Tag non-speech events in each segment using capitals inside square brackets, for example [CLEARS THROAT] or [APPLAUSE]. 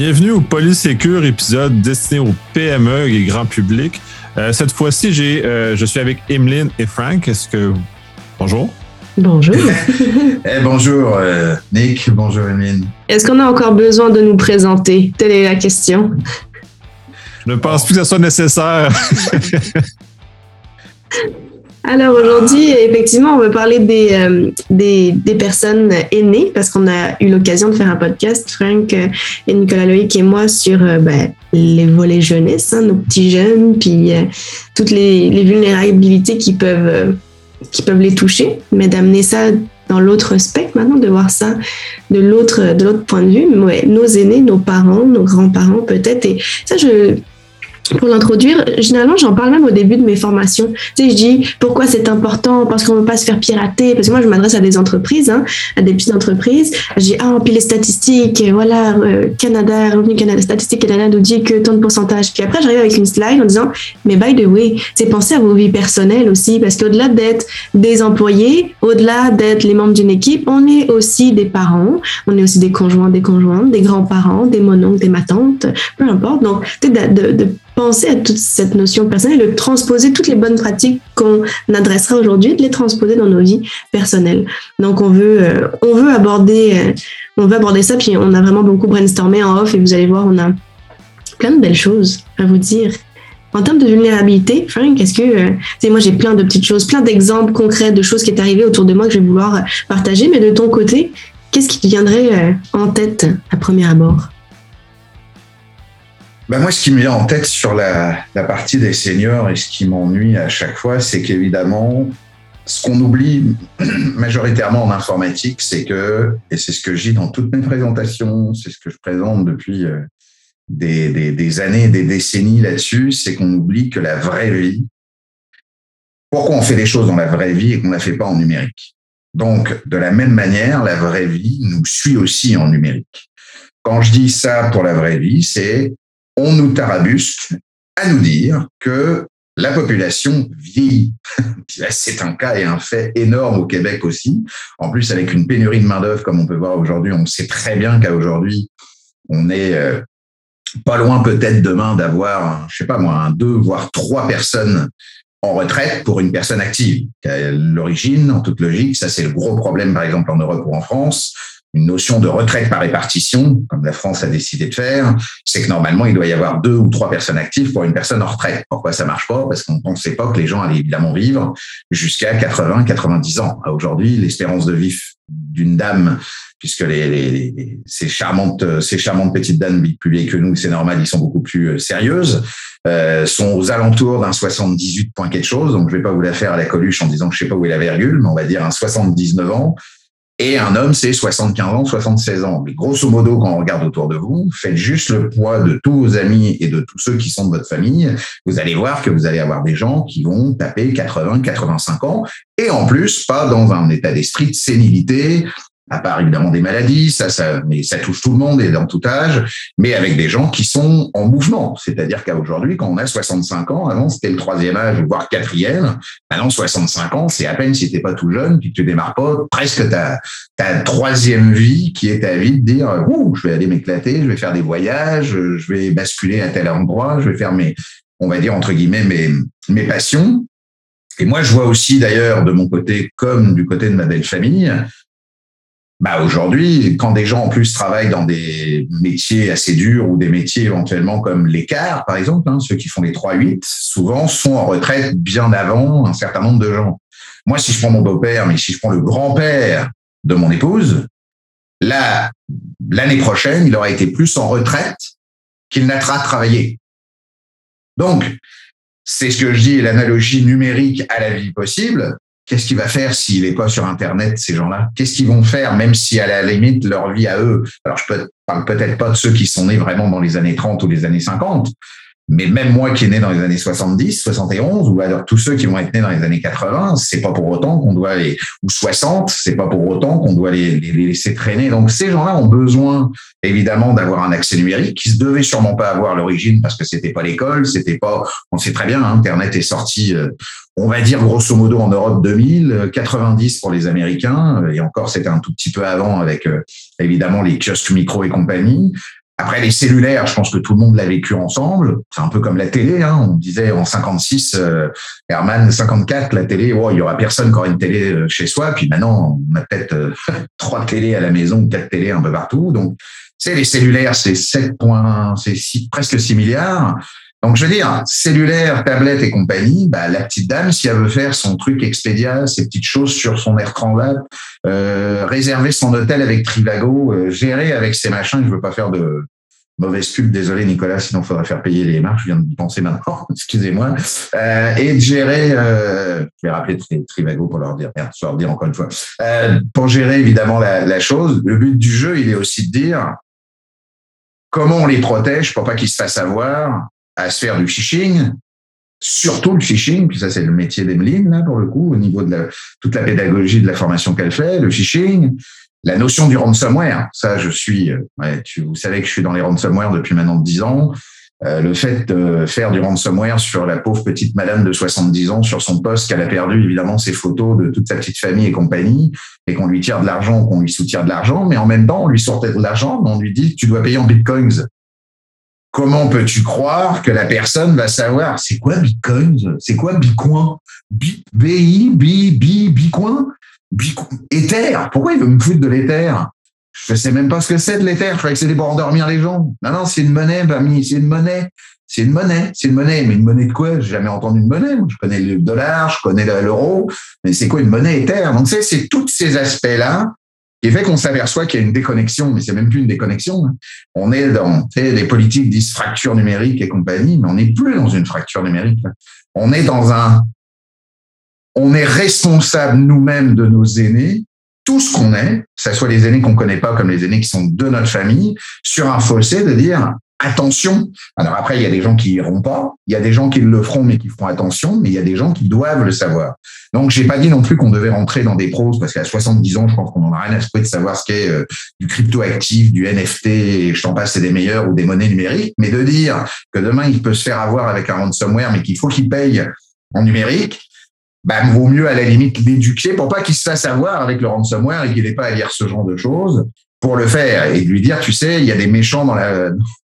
Bienvenue au Polysécure, épisode destiné au PME et grand public. Euh, cette fois-ci, j'ai, euh, je suis avec Emeline et Frank. Est-ce que. Bonjour. Bonjour. [LAUGHS] Eh, bonjour euh, Nick, bonjour Emeline. Est-ce qu'on a encore besoin de nous présenter? Telle est la question. Je ne pense plus que ce soit nécessaire. [LAUGHS] Alors aujourd'hui, effectivement, on va parler des, euh, des, des, personnes aînées parce qu'on a eu l'occasion de faire un podcast, Frank euh, et Nicolas Loïc et moi, sur euh, ben, les volets jeunesse, hein, nos petits jeunes, puis toutes les, vulnérabilités qui peuvent, qui peuvent les toucher, mais d'amener ça dans l'autre spectre maintenant, de voir ça de l'autre de l'autre point de vue. Nos aînés, nos parents, nos grands-parents peut-être. Et ça, je pour l'introduire, généralement, j'en parle même au début de mes formations. Tu sais, je dis pourquoi c'est important, parce qu'on ne veut pas se faire pirater. Parce que moi, je m'adresse à des entreprises, hein, à des petites entreprises. Je dis, ah, puis les statistiques, voilà, euh, Canada, Revenu Canada, statistiques Canada nous dit que tant de pourcentage. Puis après, j'arrive avec une slide en disant, mais by the way, c'est penser à vos vies personnelles aussi, parce qu'au-delà d'être des employés, au-delà d'être les membres d'une équipe, on est aussi des parents, on est aussi des conjoints, des conjointes, des grands-parents, des mononcles, des matantes, peu importe. Donc, de penser à toute cette notion personnelle, de transposer toutes les bonnes pratiques qu'on adressera aujourd'hui, de les transposer dans nos vies personnelles. Donc on veut, euh, on veut aborder, euh, on veut aborder ça, puis on a vraiment beaucoup brainstormé en off et vous allez voir, on a plein de belles choses à vous dire. En termes de vulnérabilité, Frank, est-ce que, euh, moi j'ai plein de petites choses, plein d'exemples concrets de choses qui est arrivé autour de moi que je vais vouloir partager, mais de ton côté, qu'est-ce qui te viendrait en tête à premier abord? Ben moi, ce qui me vient en tête sur la, la partie des seniors et ce qui m'ennuie à chaque fois, c'est qu'évidemment, ce qu'on oublie [CLEARS THROAT] majoritairement en informatique, c'est que, et c'est ce que je dis dans toutes mes présentations, c'est ce que je présente depuis euh, des, des, des années, des décennies là-dessus, c'est qu'on oublie que la vraie vie, pourquoi on fait les choses dans la vraie vie et qu'on ne la fait pas en numérique? Donc, de la même manière, la vraie vie nous suit aussi en numérique. Quand je dis ça pour la vraie vie, c'est on nous tarabusque à nous dire que la population vieillit. [LAUGHS] C'est un cas et un fait énorme au Québec aussi. En plus, avec une pénurie de main-d'œuvre, comme on peut voir aujourd'hui, on sait très bien qu'à aujourd'hui, on est euh, pas loin peut-être demain d'avoir, je sais pas moi, deux, voire trois personnes en retraite pour une personne active. L'origine, en toute logique, ça c'est le gros problème, par exemple, en Europe ou en France une notion de retraite par répartition, comme la France a décidé de faire, c'est que normalement, il doit y avoir deux ou trois personnes actives pour une personne en retraite. Pourquoi ça marche pas? Parce qu'on ne pensait pas que les gens allaient évidemment vivre jusqu'à 80, 90 ans. Aujourd'hui, l'espérance de vie d'une dame, puisque les, les, ces charmantes, ces charmantes petites dames vivent plus vieilles que nous, c'est normal, ils sont beaucoup plus euh, sérieuses, euh, sont aux alentours d'un 78 point quelque chose. Donc, je vais pas vous la faire à la coluche en disant que je sais pas où est la virgule, mais on va dire un 79 ans. Et un homme, c'est 75 ans, 76 ans. Mais grosso modo, quand on regarde autour de vous, faites juste le poids de tous vos amis et de tous ceux qui sont de votre famille. Vous allez voir que vous allez avoir des gens qui vont taper 80, 85 ans. Et en plus, pas dans un état d'esprit de sénilité, à part évidemment des maladies, ça, ça, mais ça touche tout le monde et dans tout âge, mais avec des gens qui sont en mouvement. C'est-à-dire qu'à aujourd'hui, quand on a 65 ans, avant c'était le troisième âge, voire quatrième. Maintenant, 65 ans, c'est à peine si t'es pas tout jeune, puis tu démarres pas presque ta, ta troisième vie qui est ta vie de dire, ouh, je vais aller m'éclater, je vais faire des voyages, je vais basculer à tel endroit, je vais faire mes, on va dire entre guillemets mes, mes passions. Et moi, je vois aussi d'ailleurs de mon côté, comme du côté de ma belle famille, bah aujourd'hui, quand des gens en plus travaillent dans des métiers assez durs ou des métiers éventuellement comme l'écart, par exemple, hein, ceux qui font les 3-8, souvent sont en retraite bien avant un certain nombre de gens. Moi, si je prends mon beau-père, mais si je prends le grand-père de mon épouse, là, l'année prochaine, il aura été plus en retraite qu'il n'attra travaillé. Donc, c'est ce que je dis, l'analogie numérique à la vie possible. Qu'est-ce qu'il va faire s'il n'est pas sur Internet, ces gens-là? Qu'est-ce qu'ils vont faire, même si à la limite, leur vie à eux, alors je ne parle peut-être pas de ceux qui sont nés vraiment dans les années 30 ou les années 50, mais même moi qui est né dans les années 70, 71, ou alors tous ceux qui vont être nés dans les années 80, c'est pas pour autant qu'on doit les, ou 60, c'est pas pour autant qu'on doit les, laisser traîner. Donc ces gens-là ont besoin évidemment d'avoir un accès numérique qui se devait sûrement pas avoir l'origine parce que c'était pas l'école, c'était pas, on sait très bien, hein, Internet est sorti, euh, on va dire grosso modo en Europe 2000, 90 pour les Américains, et encore c'était un tout petit peu avant avec euh, évidemment les kiosques micro et compagnie. Après les cellulaires, je pense que tout le monde l'a vécu ensemble. C'est un peu comme la télé. Hein. On disait en 56, euh, Herman 54, la télé, oh, il y aura personne qui aura une télé euh, chez soi. Puis maintenant, on a peut-être euh, [LAUGHS] trois télés à la maison, quatre télés un peu partout. Donc, c'est les cellulaires, c'est 7 points, c'est presque 6 milliards. Donc, je veux dire, cellulaire, tablette et compagnie, bah, la petite dame, si elle veut faire son truc Expedia, ses petites choses sur son air Transat, euh, réserver son hôtel avec Trivago, euh, gérer avec ses machins, je veux pas faire de mauvaise pub, désolé Nicolas, sinon il faudra faire payer les marques, je viens de penser maintenant, [LAUGHS] excusez-moi, euh, et de gérer, euh, je vais rappeler Trivago pour leur dire, merde, je leur dire encore une fois, pour gérer évidemment la, la chose, le but du jeu, il est aussi de dire comment on les protège pour pas qu'ils se fassent avoir, à se faire du phishing, surtout le phishing, puis ça c'est le métier d'Emeline là pour le coup au niveau de la, toute la pédagogie de la formation qu'elle fait, le phishing, la notion du ransomware. Ça, je suis, euh, ouais, tu, vous savez que je suis dans les ransomware depuis maintenant 10 ans. Euh, le fait de faire du ransomware sur la pauvre petite madame de 70 ans sur son poste qu'elle a perdu évidemment ses photos de toute sa petite famille et compagnie et qu'on lui tire de l'argent, qu'on lui soutient de l'argent, mais en même temps on lui sortait de l'argent, on lui dit tu dois payer en bitcoins. Comment peux-tu croire que la personne va savoir c'est quoi Bitcoin C'est quoi Bitcoin? BI, B, B, Bitcoin? Ether Pourquoi il veut me foutre de l'Ether? Je ne sais même pas ce que c'est de l'Ether. Je croyais que c'était pour endormir les gens. Non, non, c'est une monnaie, Bami, c'est une monnaie. C'est une monnaie, c'est une monnaie. Mais une monnaie de quoi? J'ai jamais entendu une monnaie. Je connais le dollar, je connais l'euro, mais c'est quoi une monnaie Ether? Donc, c'est tous ces aspects-là qui fait qu'on s'aperçoit qu'il y a une déconnexion, mais c'est même plus une déconnexion. Hein. On est dans des politiques disent fracture numérique et compagnie, mais on n'est plus dans une fracture numérique. On est dans un, on est responsable nous-mêmes de nos aînés, tout ce qu'on est, que ce soit les aînés qu'on connaît pas comme les aînés qui sont de notre famille, sur un fossé de dire attention. Alors après, il y a des gens qui iront pas, il y a des gens qui le feront mais qui feront attention, mais il y a des gens qui doivent le savoir. Donc, j'ai pas dit non plus qu'on devait rentrer dans des pros parce qu'à 70 ans, je pense qu'on en a rien à se de savoir ce qu'est euh, du crypto actif, du NFT, et je t'en passe, c'est des meilleurs ou des monnaies numériques, mais de dire que demain, il peut se faire avoir avec un ransomware, mais qu'il faut qu'il paye en numérique, bah, vaut mieux à la limite l'éduquer pour pas qu'il se fasse avoir avec le ransomware et qu'il n'ait pas à lire ce genre de choses pour le faire et lui dire, tu sais, il y a des méchants dans la,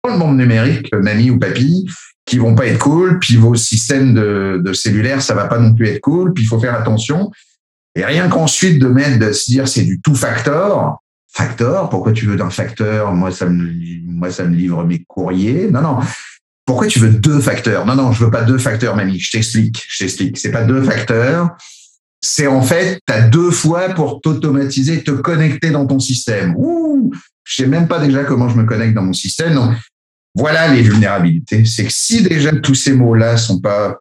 le monde numérique, mamie ou papy, qui vont pas être cool, puis vos systèmes de, de cellulaire, ça va pas non plus être cool, puis il faut faire attention. Et rien qu'ensuite de mettre, de se dire c'est du tout factor. Factor, pourquoi tu veux d'un facteur Moi, ça me, moi, ça me livre mes courriers. Non, non. Pourquoi tu veux deux facteurs? Non, non, je veux pas deux facteurs, mamie. Je t'explique. Je t'explique. C'est pas deux facteurs. C'est en fait, tu as deux fois pour t'automatiser, te connecter dans ton système. Ouh, je sais même pas déjà comment je me connecte dans mon système. Voilà les vulnérabilités. C'est que si déjà tous ces mots-là sont pas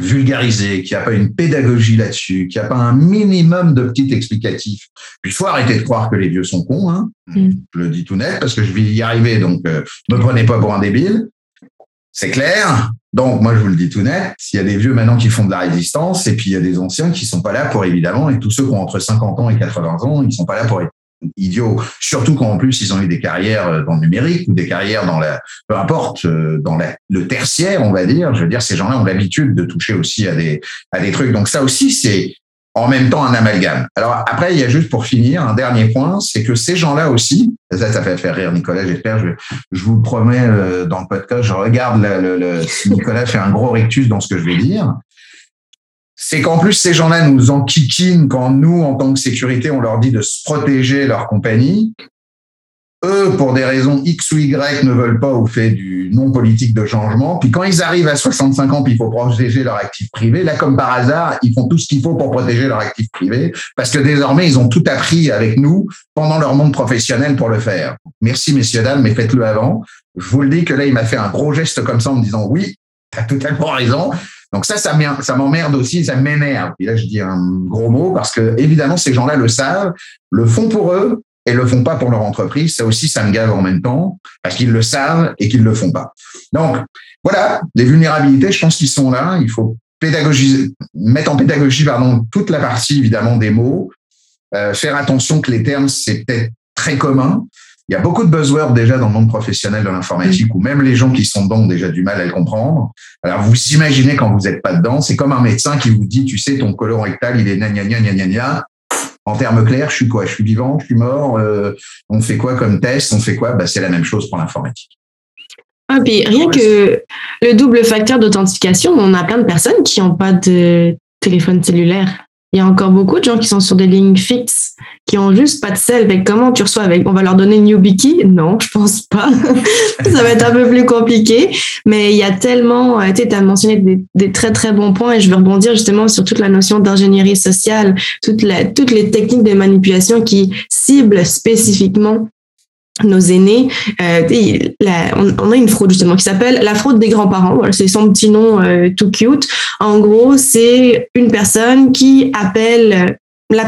vulgarisés, qu'il n'y a pas une pédagogie là-dessus, qu'il n'y a pas un minimum de petits explicatifs, puis il faut arrêter de croire que les vieux sont cons. Hein. Mm. Je le dis tout net parce que je vais y arriver, donc ne euh, me prenez pas pour un débile. C'est clair. Donc, moi, je vous le dis tout net, s'il y a des vieux maintenant qui font de la résistance, et puis il y a des anciens qui sont pas là pour, évidemment, et tous ceux qui ont entre 50 ans et 80 ans, ils sont pas là pour être idiots, surtout quand en plus ils ont eu des carrières euh, dans le numérique ou des carrières dans la, peu importe, euh, dans le tertiaire, on va dire. Je veux dire, ces gens-là ont l'habitude de toucher aussi à des, à des trucs. Donc ça aussi, c'est en même temps un amalgame. Alors après, il y a juste pour finir un dernier point, c'est que ces gens-là aussi, ça, ça fait faire rire Nicolas, j'espère, je, je vous le promets euh, dans le podcast, je regarde Nicolas fait un gros rectus dans ce que je vais dire c'est qu'en plus, ces gens-là nous enquiquinent quand nous, en tant que sécurité, on leur dit de se protéger leur compagnie. Eux, pour des raisons X ou Y, ne veulent pas ou fait du non politique de changement. Puis quand ils arrivent à 65 ans, puis il faut protéger leur actif privé, là, comme par hasard, ils font tout ce qu'il faut pour protéger leur actif privé, parce que désormais, ils ont tout appris avec nous pendant leur monde professionnel pour le faire. Merci, messieurs, dames, mais faites-le avant. Je vous le dis que là, il m'a fait un gros geste comme ça en me disant oui, tu as totalement raison. Donc ça, ça m'emmerde aussi, ça m'énerve. Et là, je dis un gros mot parce que évidemment, ces gens-là le savent, le font pour eux et le font pas pour leur entreprise. Ça aussi, ça me gave en même temps parce qu'ils le savent et qu'ils le font pas. Donc voilà, les vulnérabilités, je pense qu'ils sont là. Il faut pédagogiser, mettre en pédagogie, pardon, toute la partie évidemment des mots, euh, faire attention que les termes c'est peut-être très commun, il y a beaucoup de buzzwords déjà dans le monde professionnel de l'informatique où même les gens qui sont dedans ont déjà du mal à le comprendre. Alors, vous imaginez quand vous n'êtes pas dedans, c'est comme un médecin qui vous dit, tu sais, ton colon rectal, il est gna gna gna gna gna gna. En termes clairs, je suis quoi? Je suis vivant, je suis mort? Euh, on fait quoi comme test? On fait quoi? Bah, C'est la même chose pour l'informatique. Ah, puis rien que le double facteur d'authentification, on a plein de personnes qui n'ont pas de téléphone cellulaire. Il y a encore beaucoup de gens qui sont sur des lignes fixes, qui ont juste pas de sel. Avec comment tu reçois avec On va leur donner une YubiKey? Non, je pense pas. [LAUGHS] ça va être un peu plus compliqué. Mais il y a tellement, euh, tu as mentionné des, très très bons points et je vais rebondir justement sur toute la notion d'ingénierie sociale, toutes les techniques de manipulation qui ciblent spécifiquement nos aînés, euh, on, a une fraude justement qui s'appelle la fraude des grands-parents. C'est son petit nom euh, tout cute. En gros, c'est une personne qui appelle la,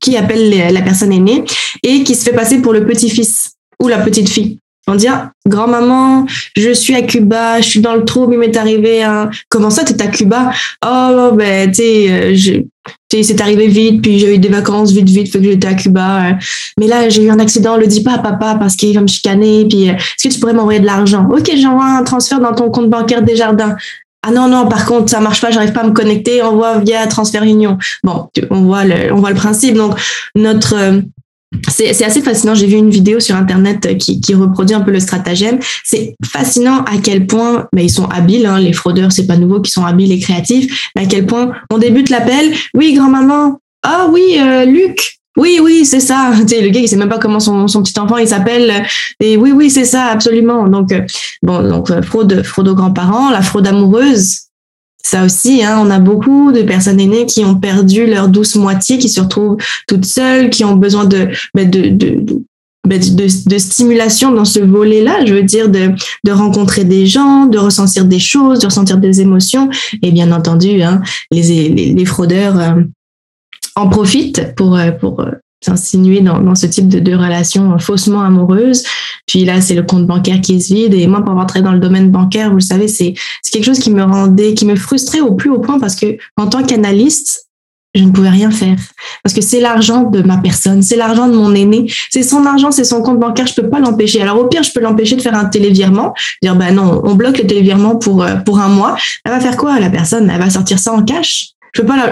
qui appelle la personne aînée et qui se fait passer pour le petit-fils ou la petite-fille. On dit ah, grand-maman, je suis à Cuba, je suis dans le trou, il m'est arrivé un. Comment ça, tu es à Cuba? Oh ben tu sais, euh, c'est arrivé vite, puis j'ai eu des vacances vite, vite, fait que j'étais à Cuba. Euh. Mais là, j'ai eu un accident, le dis pas à papa parce qu'il va me chicaner. Puis, euh, est-ce que tu pourrais m'envoyer de l'argent? Ok, j'envoie un transfert dans ton compte bancaire des jardins. Ah non, non, par contre, ça marche pas, j'arrive pas à me connecter, on via transfert union. Bon, on voit le, on voit le principe. Donc, notre, euh, c'est assez fascinant. J'ai vu une vidéo sur Internet qui, qui reproduit un peu le stratagème. C'est fascinant à quel point mais ils sont habiles. Hein, les fraudeurs, c'est pas nouveau qu'ils sont habiles et créatifs. Mais à quel point on débute l'appel. Oui, grand-maman. Ah oui, euh, Luc. Oui, oui, c'est ça. [LAUGHS] Tu sais, le gars, il sait même pas comment son, son petit enfant il s'appelle. Et oui, oui, c'est ça, absolument. Donc, euh, bon, donc euh, fraude, fraude aux grands-parents, la fraude amoureuse. Ça aussi, hein, on a beaucoup de personnes aînées qui ont perdu leur douce moitié, qui se retrouvent toutes seules, qui ont besoin de, ben, de, de, ben, de, de, stimulation dans ce volet-là, je veux dire, de, de rencontrer des gens, de ressentir des choses, de ressentir des émotions. Et bien entendu, hein, les, les, les fraudeurs euh, en profitent pour, euh, pour euh, s'insinuer dans, dans, ce type de, de relation faussement amoureuse. Puis là, c'est le compte bancaire qui se vide. Et moi, pour rentrer dans le domaine bancaire, vous le savez, c'est quelque chose qui me rendait, qui me frustrait au plus haut point parce que en tant qu'analyste, je ne pouvais rien faire parce que c'est l'argent de ma personne, c'est l'argent de mon aîné, c'est son argent, c'est son compte bancaire, je peux pas l'empêcher. Alors au pire, je peux l'empêcher de faire un télévirement, dire ben non, on bloque le télévirement pour euh, pour un mois. Elle va faire quoi la personne? Elle va sortir ça en cash? Je peux pas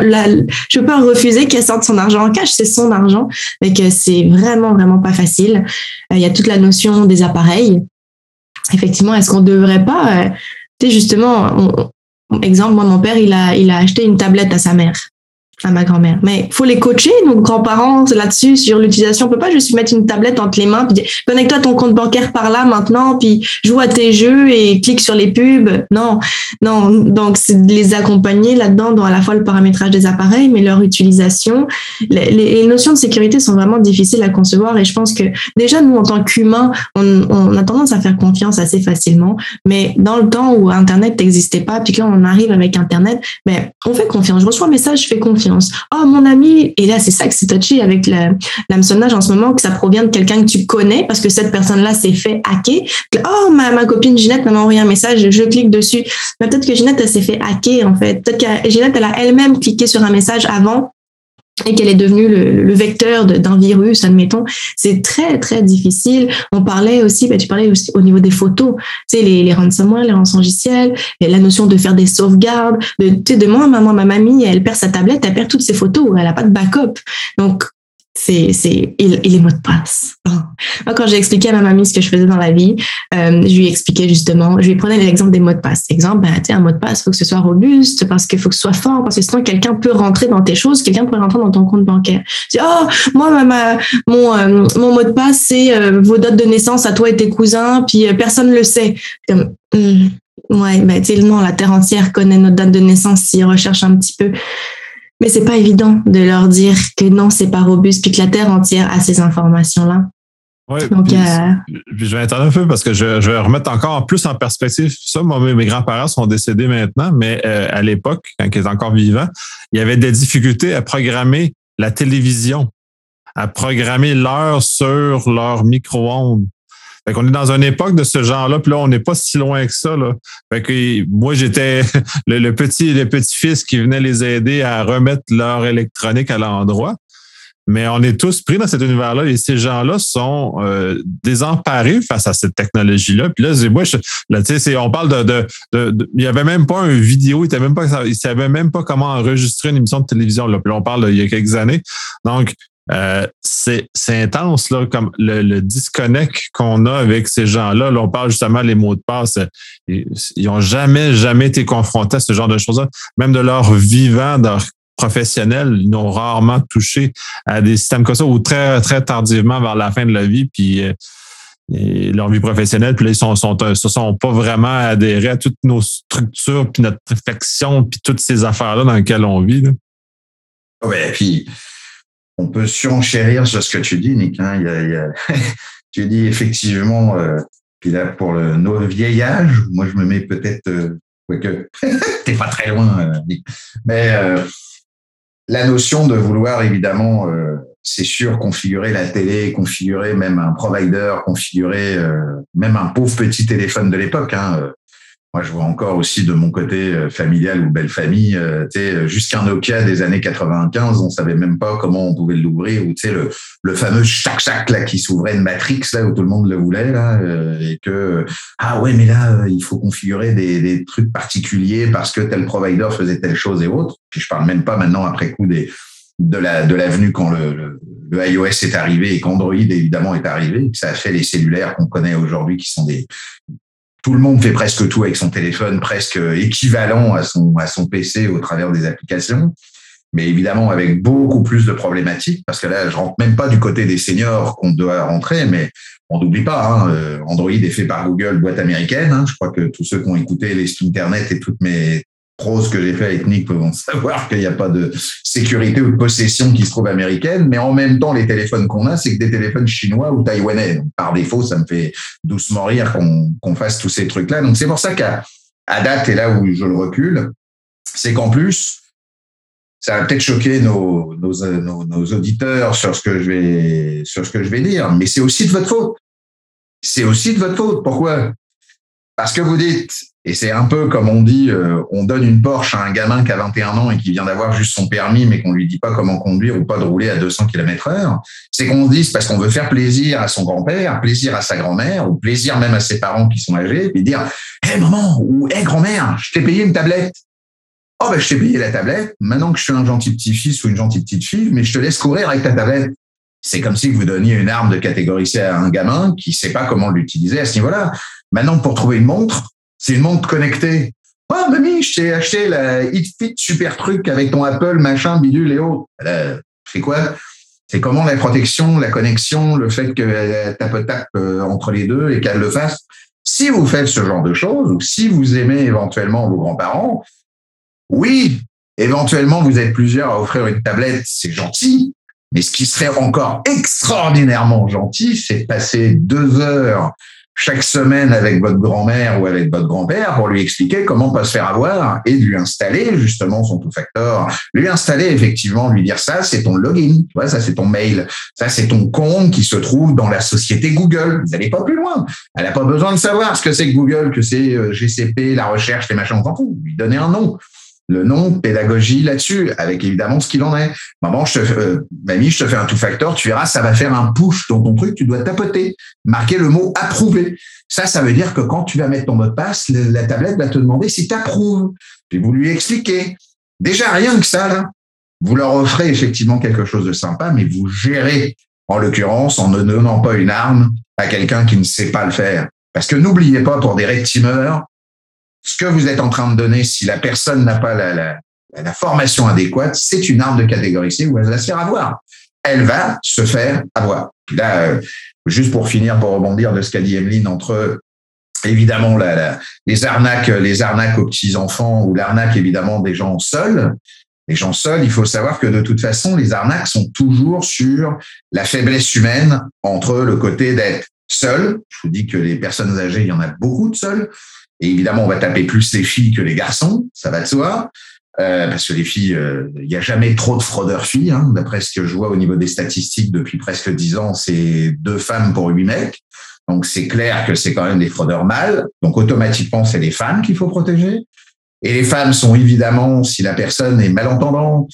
pas refuser qu'elle sorte son argent en cash, c'est son argent, mais que c'est vraiment vraiment pas facile. Euh, il y a toute la notion des appareils. Effectivement, est-ce qu'on devrait pas, euh, tu sais justement, exemple, moi mon père il a acheté une tablette à sa mère à ma grand-mère. Mais faut les coacher, nos grands-parents, là-dessus, sur l'utilisation. On peut pas juste mettre une tablette entre les mains, puis dire, connecte-toi ton compte bancaire par là maintenant, puis joue à tes jeux et clique sur les pubs. Non, non. Donc, c'est de les accompagner là-dedans, dans à la fois le paramétrage des appareils, mais leur utilisation. Les, notions de sécurité sont vraiment difficiles à concevoir et je pense que déjà, nous, en tant qu'humains, on, on, a tendance à faire confiance assez facilement. Mais dans le temps où Internet n'existait pas, puis quand on arrive avec Internet, ben, on fait confiance. Je reçois un message, je fais confiance Oh, mon ami, et là, c'est ça que c'est touché avec l'hameçonnage en ce moment, que ça provient de quelqu'un que tu connais parce que cette personne-là s'est fait hacker. Oh, ma, ma copine Ginette m'a envoyé un message, je clique dessus. Mais peut-être que Ginette, elle s'est fait hacker, en fait. Peut-être que Ginette, elle a elle-même cliqué sur un message avant et qu'elle est devenue le, vecteur d'un virus, admettons, c'est très très difficile. On parlait aussi, bah, tu parlais aussi au niveau des photos, tu sais, les, les ransomware, les rançongiciels, la notion de faire des sauvegardes, de, tu sais, de moi, maman, ma mamie, elle perd sa tablette, elle perd toutes ses photos, elle a pas de backup. Donc, c'est c'est et, les mots de passe. Moi, quand j'ai expliqué à ma mamie ce que je faisais dans la vie, euh, je lui expliquais justement, je lui prenais l'exemple des mots de passe. Exemple, ben, un mot de passe, faut que ce soit robuste, parce qu'il faut que ce soit fort, parce que sinon quelqu'un peut rentrer dans tes choses, quelqu'un peut rentrer dans ton compte bancaire. Je dis, oh, moi, ma, mon euh, mon mot de passe, c'est euh, vos dates de naissance à toi et tes cousins, puis personne le sait. Comme, hmm, ouais, ben, tu sais, non, la terre entière connaît notre date de naissance s'il recherche un petit peu. Mais c'est pas évident de leur dire que non, c'est pas robuste, puis que la Terre entière a ces informations-là. Oui, Donc, euh, je vais attendre un peu parce que je, je, vais remettre encore plus en perspective ça. Moi, mes grands-parents sont décédés maintenant, mais euh, à l'époque, quand ils étaient encore vivants, il y avait des difficultés à programmer la télévision, à programmer l'heure sur leur micro-ondes. Fait qu'on est dans une époque de ce genre-là, puis là, on n'est pas si loin que ça. Là. Fait que moi, j'étais [LAUGHS] le, petit le petit-fils qui venait les aider à remettre leur électronique à l'endroit. mais on est tous pris dans cet univers-là et ces gens-là sont euh, désemparés face à cette technologie-là. Puis là, moi, je, là, on parle de, de, de, il y avait même pas une vidéo, il ne savait même pas comment enregistrer une émission de télévision. Là. Puis là, on parle il y a quelques années. Donc, euh, c'est intense, là, comme le, le disconnect qu'on a avec ces gens-là. Là, on parle justement des mots de passe. Ils n'ont jamais, jamais été confrontés à ce genre de choses-là. Même de leur vivant, de leur professionnels, ils n'ont rarement touché à des systèmes comme ça ou très, très tardivement vers la fin de la vie, puis euh, leur vie professionnelle, puis là, ils sont, sont, se sont pas vraiment adhérés à toutes nos structures, puis notre réflexion, puis toutes ces affaires-là dans lesquelles on vit. Oui, puis on peut surenchérir sur ce que tu dis, Nick. Hein. [LAUGHS] tu dis effectivement, euh, puis là, pour le, nos vieillage, moi, je me mets peut-être, euh, que [LAUGHS] t'es pas très loin, euh, Nick. Mais euh, la notion de vouloir évidemment, euh, c'est sûr, configurer la télé, configurer même un provider, configurer même un pauvre petit téléphone de l'époque. Hein, moi, je vois encore aussi de mon côté euh, familial ou belle famille, euh, tu sais, jusqu'un Nokia des années 95, on savait même pas comment on pouvait l'ouvrir, ou tu sais, le, le fameux chac chac là qui s'ouvrait une Matrix là où tout le monde le voulait là, euh, et que ah ouais, mais là il faut configurer des, des trucs particuliers parce que tel provider faisait telle chose et autre. Puis je parle même pas maintenant après coup des de la de l'avenue quand le, le, le, iOS est arrivé et qu'Android évidemment est arrivé, que ça a fait les cellulaires qu'on connaît aujourd'hui qui sont des tout le monde fait presque tout avec son téléphone, presque équivalent à son, à son PC au travers des applications. Mais évidemment, avec beaucoup plus de problématiques, parce que là, je rentre même pas du côté des seniors qu'on doit rentrer, mais on n'oublie pas, hein, euh, Android est fait par Google, boîte américaine. Hein. je crois que tous ceux qui ont écouté les Internet et toutes mes prose que j'ai fait avec Nick peuvent savoir qu'il n'y a pas de sécurité ou de possession qui se trouve américaine, mais en même temps, les téléphones qu'on a, c'est que des téléphones chinois ou taïwanais. Donc, par défaut, ça me fait doucement rire qu'on fasse tous ces trucs-là. Donc, c'est pour ça qu'à à date, et là où je le recule, c'est qu'en plus, ça va peut-être choquer nos, nos, nos, nos, auditeurs sur ce que je vais, sur ce que je vais dire, mais c'est aussi de votre faute. C'est aussi de votre faute. Pourquoi? Parce que vous dites, et c'est un peu comme on dit, euh, on donne une Porsche à un gamin qui a 21 ans et qui vient d'avoir juste son permis, mais qu'on lui dit pas comment conduire ou pas de rouler à 200 km heure. C'est qu'on se dit, parce qu'on veut faire plaisir à son grand-père, plaisir à sa grand-mère, ou plaisir même à ses parents qui sont âgés, puis dire, hé maman, ou hé grand-mère, je t'ai payé une tablette. Oh ben je t'ai payé la tablette. Maintenant que je suis un gentil petit-fils ou une gentille petite-fille, mais je te laisse courir avec ta tablette. C'est comme si vous donniez une arme de catégorie C à un gamin qui sait pas comment l'utiliser à ce niveau-là. Maintenant, pour trouver une montre, c'est une montre connectée. Oh, mamie, je t'ai acheté la HitFit super truc avec ton Apple, machin, bidule et autres. C'est quoi? C'est comment la protection, la connexion, le fait qu'elle tape-tape euh, entre les deux et qu'elle le fasse. Si vous faites ce genre de choses, ou si vous aimez éventuellement vos grands-parents, oui, éventuellement vous êtes plusieurs à offrir une tablette, c'est gentil, mais ce qui serait encore extraordinairement gentil, c'est de passer deux heures chaque semaine avec votre grand-mère ou avec votre grand-père pour lui expliquer comment pas se faire avoir et de lui installer justement son two-factor. Lui installer effectivement, lui dire ça, c'est ton login, tu vois, ça c'est ton mail, ça c'est ton compte qui se trouve dans la société Google. Vous n'allez pas plus loin. Elle n'a pas besoin de savoir ce que c'est que Google, que c'est euh, GCP, la recherche, les machins, on s'en fout. Lui donner un nom le nom, pédagogie là-dessus, avec évidemment ce qu'il en est. Maman, je te, euh, mamie, je te fais un two-factor, tu verras, ça va faire un push dans ton truc, tu dois tapoter, marquer le mot approuvé. Ça, ça veut dire que quand tu vas mettre ton mot de passe, la tablette va te demander si tu approuves. Puis vous lui expliquez. Déjà, rien que ça, là, vous leur offrez effectivement quelque chose de sympa, mais vous gérez, en l'occurrence, en ne donnant pas une arme à quelqu'un qui ne sait pas le faire. Parce que n'oubliez pas, pour des red ce que vous êtes en train de donner, si la personne n'a pas la, formation adéquate, c'est une arme de catégorie C où elle va se faire avoir. Elle va se faire avoir. là, euh, juste pour finir, pour rebondir de ce qu'a dit Emeline, entre évidemment les arnaques, les arnaques aux petits enfants ou l'arnaque évidemment des gens seuls. Les gens seuls, il faut savoir que de toute façon, les arnaques sont toujours sur la faiblesse humaine entre le côté d'être seul. Je vous dis que les personnes âgées, il y en a beaucoup de seuls. Et évidemment, on va taper plus les filles que les garçons, ça va de soi. Euh, parce que les filles, euh, il n'y a jamais trop de fraudeurs filles. Hein, D'après ce que je vois au niveau des statistiques depuis presque dix ans, c'est deux femmes pour huit mecs. Donc c'est clair que c'est quand même des fraudeurs mâles. Donc automatiquement, c'est les femmes qu'il faut protéger. Et les femmes sont évidemment, si la personne est malentendante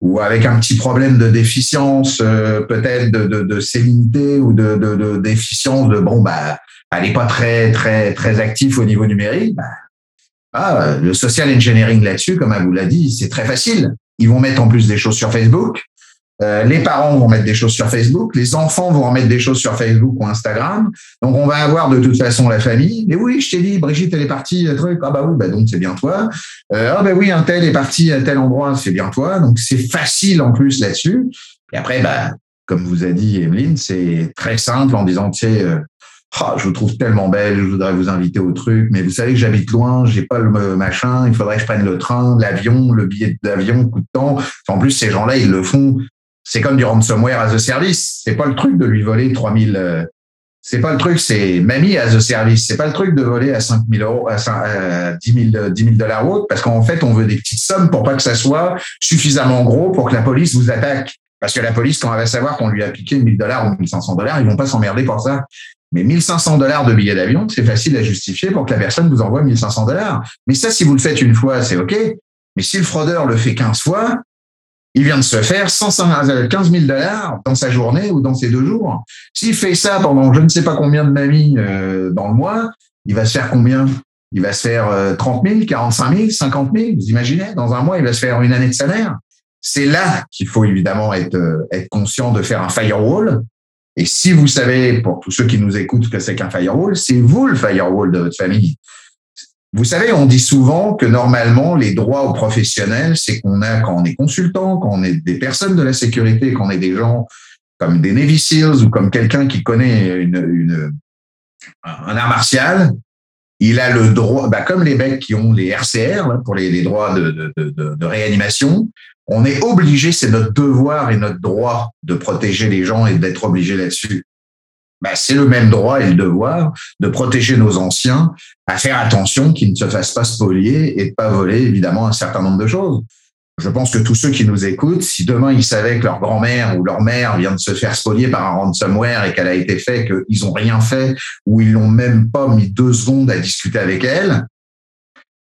ou avec un petit problème de déficience, euh, peut-être de, de, de ou de, de, de déficience de bon bah elle n'est pas très très très actif au niveau numérique. Bah, ah, le social engineering là-dessus, comme vous l'a dit, c'est très facile. Ils vont mettre en plus des choses sur Facebook. Euh, les parents vont mettre des choses sur Facebook, les enfants vont en mettre des choses sur Facebook ou Instagram. Donc on va avoir de toute façon la famille. Mais oui, je t'ai dit, Brigitte, elle est partie, truc. Ah bah oui, bah donc c'est bien toi. Euh, ah bah oui, un tel est parti à tel endroit, c'est bien toi. Donc c'est facile en plus là-dessus. Et après, bah, comme vous a dit Evelyne, c'est très simple en disant, tu sais, euh, ah, je vous trouve tellement belle, je voudrais vous inviter au truc, mais vous savez que j'habite loin, j'ai pas le machin, il faudrait que je prenne le train, l'avion, le billet d'avion coûte tant. En plus, ces gens-là, ils le font c'est comme du ransomware as a service. C'est pas le truc de lui voler 3000. Euh, c'est pas le truc, c'est mamie as a service. C'est pas le truc de voler à 5000 euros, à 10 000, 10 000 dollars ou autre, parce qu'en fait, on veut des petites sommes pour pas que ça soit suffisamment gros pour que la police vous attaque. Parce que la police, quand elle va savoir qu'on lui a piqué 1000 dollars ou 1500 dollars, ils vont pas s'emmerder pour ça. Mais 1500 dollars de billets d'avion, c'est facile à justifier pour que la personne vous envoie 1500 dollars. Mais ça, si vous le faites une fois, c'est OK. Mais si le fraudeur le fait 15 fois, il vient de se faire 115 000 dollars dans sa journée ou dans ses deux jours. S'il fait ça pendant je ne sais pas combien de mamies euh, dans le mois, il va se faire combien? Il va se faire 30 000, 45 000, 50 000. Vous imaginez? Dans un mois, il va se faire une année de salaire. C'est là qu'il faut évidemment être, euh, être conscient de faire un firewall. Et si vous savez, pour tous ceux qui nous écoutent, que c'est qu'un firewall, c'est vous le firewall de votre famille. Vous savez, on dit souvent que normalement, les droits aux professionnels, c'est qu'on a, quand on est consultant, quand on est des personnes de la sécurité, quand on est des gens comme des Navy SEALs ou comme quelqu'un qui connaît une, un art martial, il a le droit, bah comme les mecs qui ont les RCR pour les, droits de, de, de, réanimation, on est obligé, c'est notre devoir et notre droit de protéger les gens et d'être obligé là-dessus. Bah, c'est le même droit et le devoir de protéger nos anciens, à faire attention qu'ils ne se fassent pas spolier et de pas voler évidemment un certain nombre de choses. Je pense que tous ceux qui nous écoutent, si demain ils savaient que leur grand-mère ou leur mère vient de se faire spolier par un ransomware et qu'elle a été faite, qu'ils ont rien fait ou ils n'ont même pas mis deux secondes à discuter avec elle,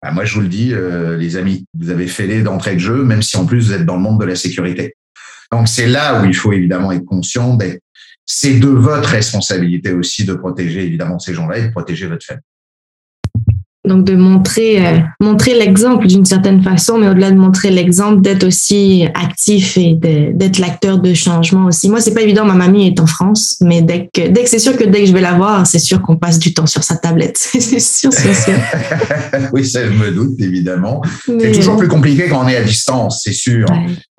bah moi je vous le dis, euh, les amis, vous avez fait les d'entrée de jeu, même si en plus vous êtes dans le monde de la sécurité. Donc c'est là où il faut évidemment être conscient d'être c'est de votre responsabilité aussi de protéger évidemment ces gens-là et de protéger votre famille. Donc de montrer, euh, montrer l'exemple d'une certaine façon, mais au-delà de montrer l'exemple, d'être aussi actif et d'être l'acteur de changement aussi. Moi, c'est pas évident, ma mamie est en France, mais dès que, dès que c'est sûr que dès que je vais la voir, c'est sûr qu'on passe du temps sur sa tablette. [LAUGHS] c'est sûr, c'est sûr. [LAUGHS] oui, ça, je me doute, évidemment. C'est toujours plus compliqué quand on est à distance, c'est sûr.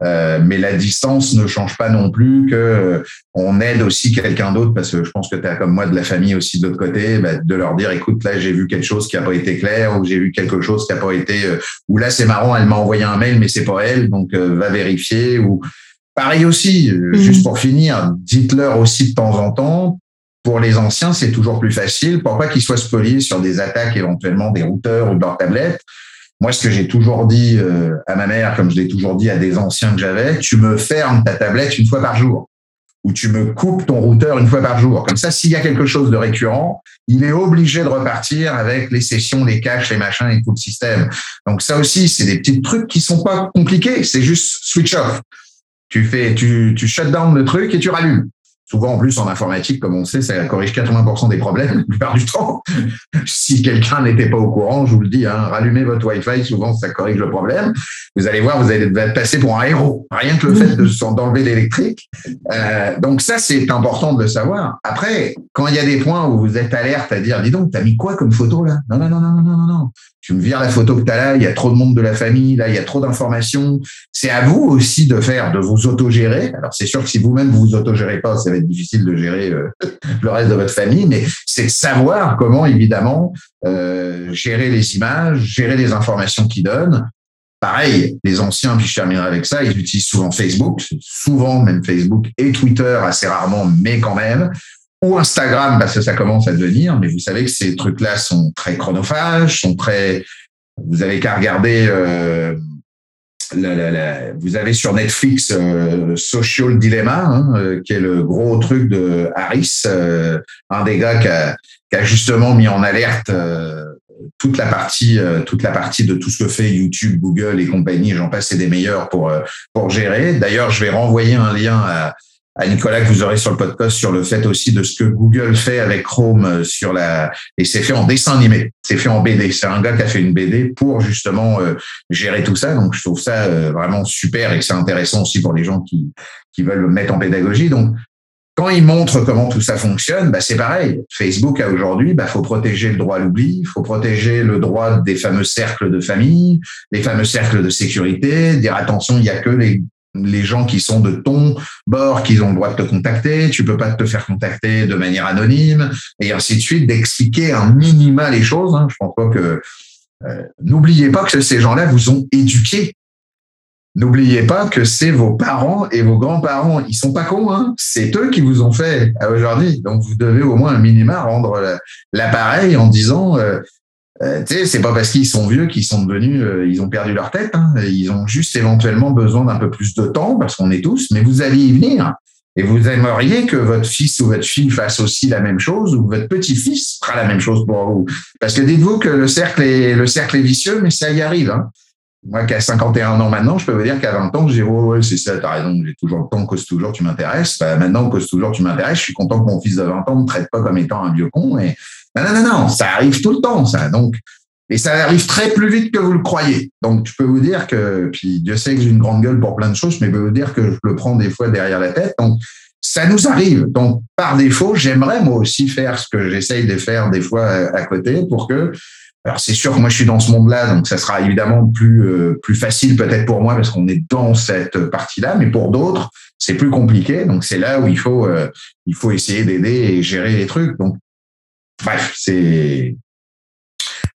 Euh, mais la distance ne change pas non plus que on aide aussi quelqu'un d'autre parce que je pense que tu as comme moi de la famille aussi de l'autre côté, bah, de leur dire écoute là j'ai vu quelque chose qui a pas été clair ou j'ai vu quelque chose qui a pas été euh, ou là c'est marrant elle m'a envoyé un mail mais c'est pas elle donc va vérifier ou pareil aussi mhm. juste pour finir dites-leur aussi de temps en temps pour les anciens c'est toujours plus facile pour pas qu'ils soient spoliés sur des attaques éventuellement des routeurs ou de leur tablette moi, ce que j'ai toujours dit euh, à ma mère, comme je l'ai toujours dit à des anciens que j'avais, tu me fermes ta tablette une fois par jour ou tu me coupes ton routeur une fois par jour. Comme ça, s'il y a quelque chose de récurrent, il est obligé de repartir avec les sessions, les caches, les machins et tout le système. Donc ça aussi, c'est des petits trucs qui sont pas compliqués. C'est juste switch off. Tu fais, tu, tu shut down le truc et tu rallumes. Souvent, en plus, en informatique, comme on sait, ça corrige 80% des problèmes la plupart du temps. [LAUGHS] si quelqu'un n'était pas au courant, je vous le dis, hein, rallumez votre Wi-Fi, souvent, ça corrige le problème. Vous allez voir, vous allez passer pour un héros. Rien que le fait de [LAUGHS] d'enlever l'électrique. Euh, donc ça, c'est important de le savoir. Après, quand il y a des points où vous êtes alerte à dire, dis donc, t'as mis quoi comme photo là? Non, non, non, non, non, non, non tu me vires la photo que tu as là, il y a trop de monde de la famille, là, il y a trop d'informations. C'est à vous aussi de faire, de vous autogérer. Alors, c'est sûr que si vous-même vous vous autogérez pas, ça va difficile de gérer euh, [LAUGHS] le reste de votre famille, mais c'est de savoir comment, évidemment, euh, gérer les images, gérer les informations qu'ils donnent. Pareil, les anciens, puis je terminerai avec ça, ils utilisent souvent Facebook, souvent même Facebook et Twitter, assez rarement, mais quand même, ou Instagram parce que ça commence à devenir, mais vous savez que ces trucs-là sont très chronophages, sont très. Vous avez qu'à regarder. Euh, vous avez sur Netflix euh, Social Dilemma, hein, euh, qui est le gros truc de Harris, un des gars qui a, qui a, justement mis en alerte toute la partie, toute la partie de tout ce que fait YouTube, Google et compagnie, j'en passe, c'est des meilleurs pour pour gérer. D'ailleurs, je vais renvoyer un lien à à Nicolas que vous aurez sur le podcast sur le fait aussi de ce que Google fait avec Chrome euh, sur la et c'est fait en dessin animé, c'est fait en BD. C'est un gars qui a fait une BD pour justement euh, gérer tout ça. Donc je trouve ça euh, vraiment super et que c'est intéressant aussi pour les gens qui qui veulent le mettre en pédagogie. Donc quand il montre comment tout ça fonctionne, bah c'est pareil. Facebook a aujourd'hui, bah faut protéger le droit à l'oubli, faut protéger le droit des fameux cercles de famille, les fameux cercles de sécurité, dire attention, il y a que les les gens qui sont de ton bord, qui ont le droit de te contacter, tu peux pas te faire contacter de manière anonyme, et ainsi de suite, d'expliquer un minima les choses. Hein. Je pense pas que euh, n'oubliez pas que ces gens-là vous ont éduqué. N'oubliez pas que c'est vos parents et vos grands-parents. Ils sont pas cons, hein. C'est eux qui vous ont fait aujourd'hui. Donc vous devez au moins un minima rendre l'appareil en disant euh, euh, tu c'est pas parce qu'ils sont vieux qu'ils sont devenus, euh, ils ont perdu leur tête. Hein. Ils ont juste éventuellement besoin d'un peu plus de temps parce qu'on est tous, mais vous allez y venir. Et vous aimeriez que votre fils ou votre fille fasse aussi la même chose ou votre petit-fils fera la même chose pour vous. Parce que dites-vous que le cercle est, le cercle est vicieux, mais ça y arrive. Hein. Moi qui ai 51 ans maintenant, je peux vous dire qu'à 20 ans, j'ai oh, ouais, c'est ça, t'as raison, j'ai toujours le temps, cause toujours, tu m'intéresses. Bah, maintenant, cause toujours, tu m'intéresses. Je suis content que mon fils de 20 ans me traite pas comme étant un vieux con. Et non, non, non, non, ça arrive tout le temps, ça. Donc, et ça arrive très plus vite que vous le croyez. Donc, je peux vous dire que, puis Dieu sait que j'ai une grande gueule pour plein de choses, mais je peux vous dire que je le prends des fois derrière la tête. Donc, ça nous arrive. Donc, par défaut, j'aimerais moi aussi faire ce que j'essaye de faire des fois à côté pour que, alors c'est sûr que moi je suis dans ce monde-là, donc ça sera évidemment plus euh, plus facile peut-être pour moi parce qu'on est dans cette partie-là, mais pour d'autres c'est plus compliqué. Donc c'est là où il faut euh, il faut essayer d'aider et gérer les trucs. Donc Bref, c'est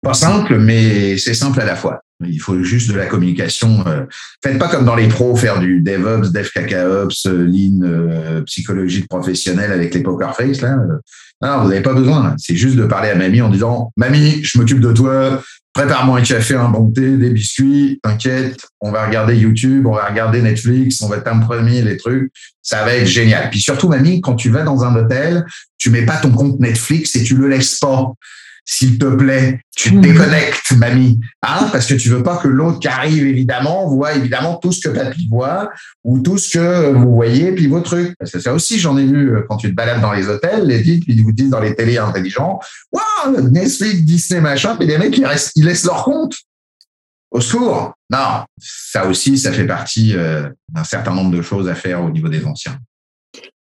pas simple, mais c'est simple à la fois. Il faut juste de la communication. Euh, faites pas comme dans les pros, faire du DevOps, DevKKOps, Lean, euh, psychologie de professionnel avec les poker face. Là. Non, vous n'avez pas besoin. C'est juste de parler à mamie en disant Mamie, je m'occupe de toi. Prépare-moi un café, un bon thé, des biscuits. T'inquiète, on va regarder YouTube, on va regarder Netflix, on va t'imprimer les trucs. Ça va être génial. Puis surtout, mamie, quand tu vas dans un hôtel, tu mets pas ton compte Netflix et tu le laisses pas s'il te plaît, tu te déconnectes, mamie, hein, parce que tu veux pas que l'autre qui arrive, évidemment, voit évidemment tout ce que papy voit ou tout ce que vous voyez, puis vos trucs. Parce que ça aussi, j'en ai vu euh, quand tu te balades dans les hôtels, les types, ils vous disent dans les télés intelligents, waouh, Netflix, Disney, machin, puis les mecs, ils, restent, ils laissent leur compte. Au secours. Non, ça aussi, ça fait partie euh, d'un certain nombre de choses à faire au niveau des anciens.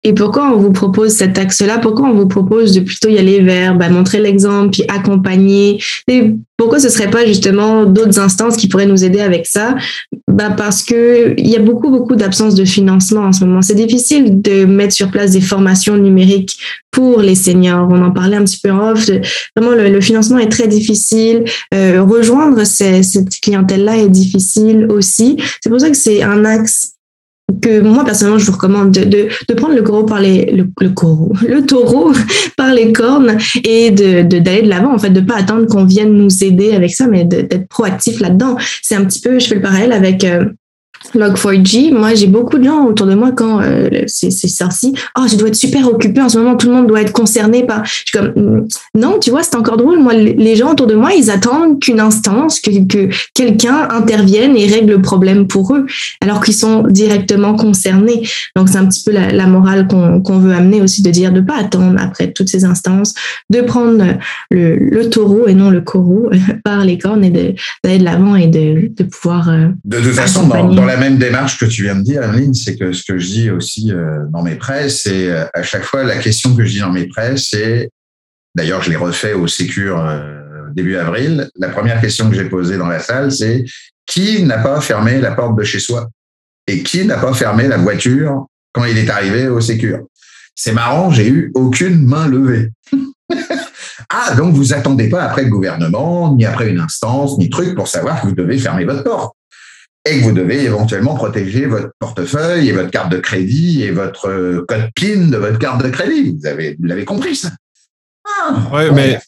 Et pourquoi on vous propose cet axe-là? Pourquoi on vous propose de plutôt y aller vers bah, montrer l'exemple, puis accompagner? Et pourquoi ce serait pas justement d'autres instances qui pourraient nous aider avec ça? Bah Parce que il y a beaucoup, beaucoup d'absence de financement en ce moment. C'est difficile de mettre sur place des formations numériques pour les seniors. On en parlait un petit peu en off. Vraiment, le, financement est très difficile. Euh, rejoindre cette clientèle-là est difficile aussi. C'est pour ça que c'est un axe que moi personnellement je vous recommande de, de, de prendre le gros par les le, le, [LAUGHS] le taureau [LAUGHS] par les cornes et de d'aller de l'avant en fait de pas attendre qu'on vienne nous aider avec ça mais d'être proactif là-dedans. C'est un petit peu je fais le parallèle avec euh, Log4j, moi j'ai beaucoup de gens autour de moi quand euh, c'est sorti. Oh, je dois être super occupé en ce moment, tout le monde doit être concerné par. Je suis comme hmm, non, tu vois, c'est encore drôle. Moi, les gens autour de moi, ils attendent qu'une instance, que, que quelqu'un intervienne et règle le problème pour eux, alors qu'ils sont directement concernés. Donc c'est un petit peu la, la morale qu'on veut amener aussi de dire de pas attendre après toutes ces instances, de prendre le, le taureau et non le coraux par les cornes et d'aller de l'avant et de, de pouvoir. Euh, de toute façon, dans, dans la même démarche que tu viens de dire, Aline, c'est que ce que je dis aussi euh, dans mes prêts, c'est euh, à chaque fois la question que je dis dans mes prêts, c'est, d'ailleurs, je l'ai refait au Sécure euh, début avril. La première question que j'ai posée dans la salle, c'est qui n'a pas fermé la porte de chez soi? Et qui n'a pas fermé la voiture quand il est arrivé au Sécure? C'est marrant, j'ai eu aucune main levée. [LAUGHS] ah, donc vous attendez pas après le gouvernement, ni après une instance, ni truc pour savoir que vous devez fermer votre porte et que vous devez éventuellement protéger votre portefeuille et votre carte de crédit et votre euh, code PIN de votre carte de crédit. Vous avez, l'avez compris ça? Ah, Oui, mais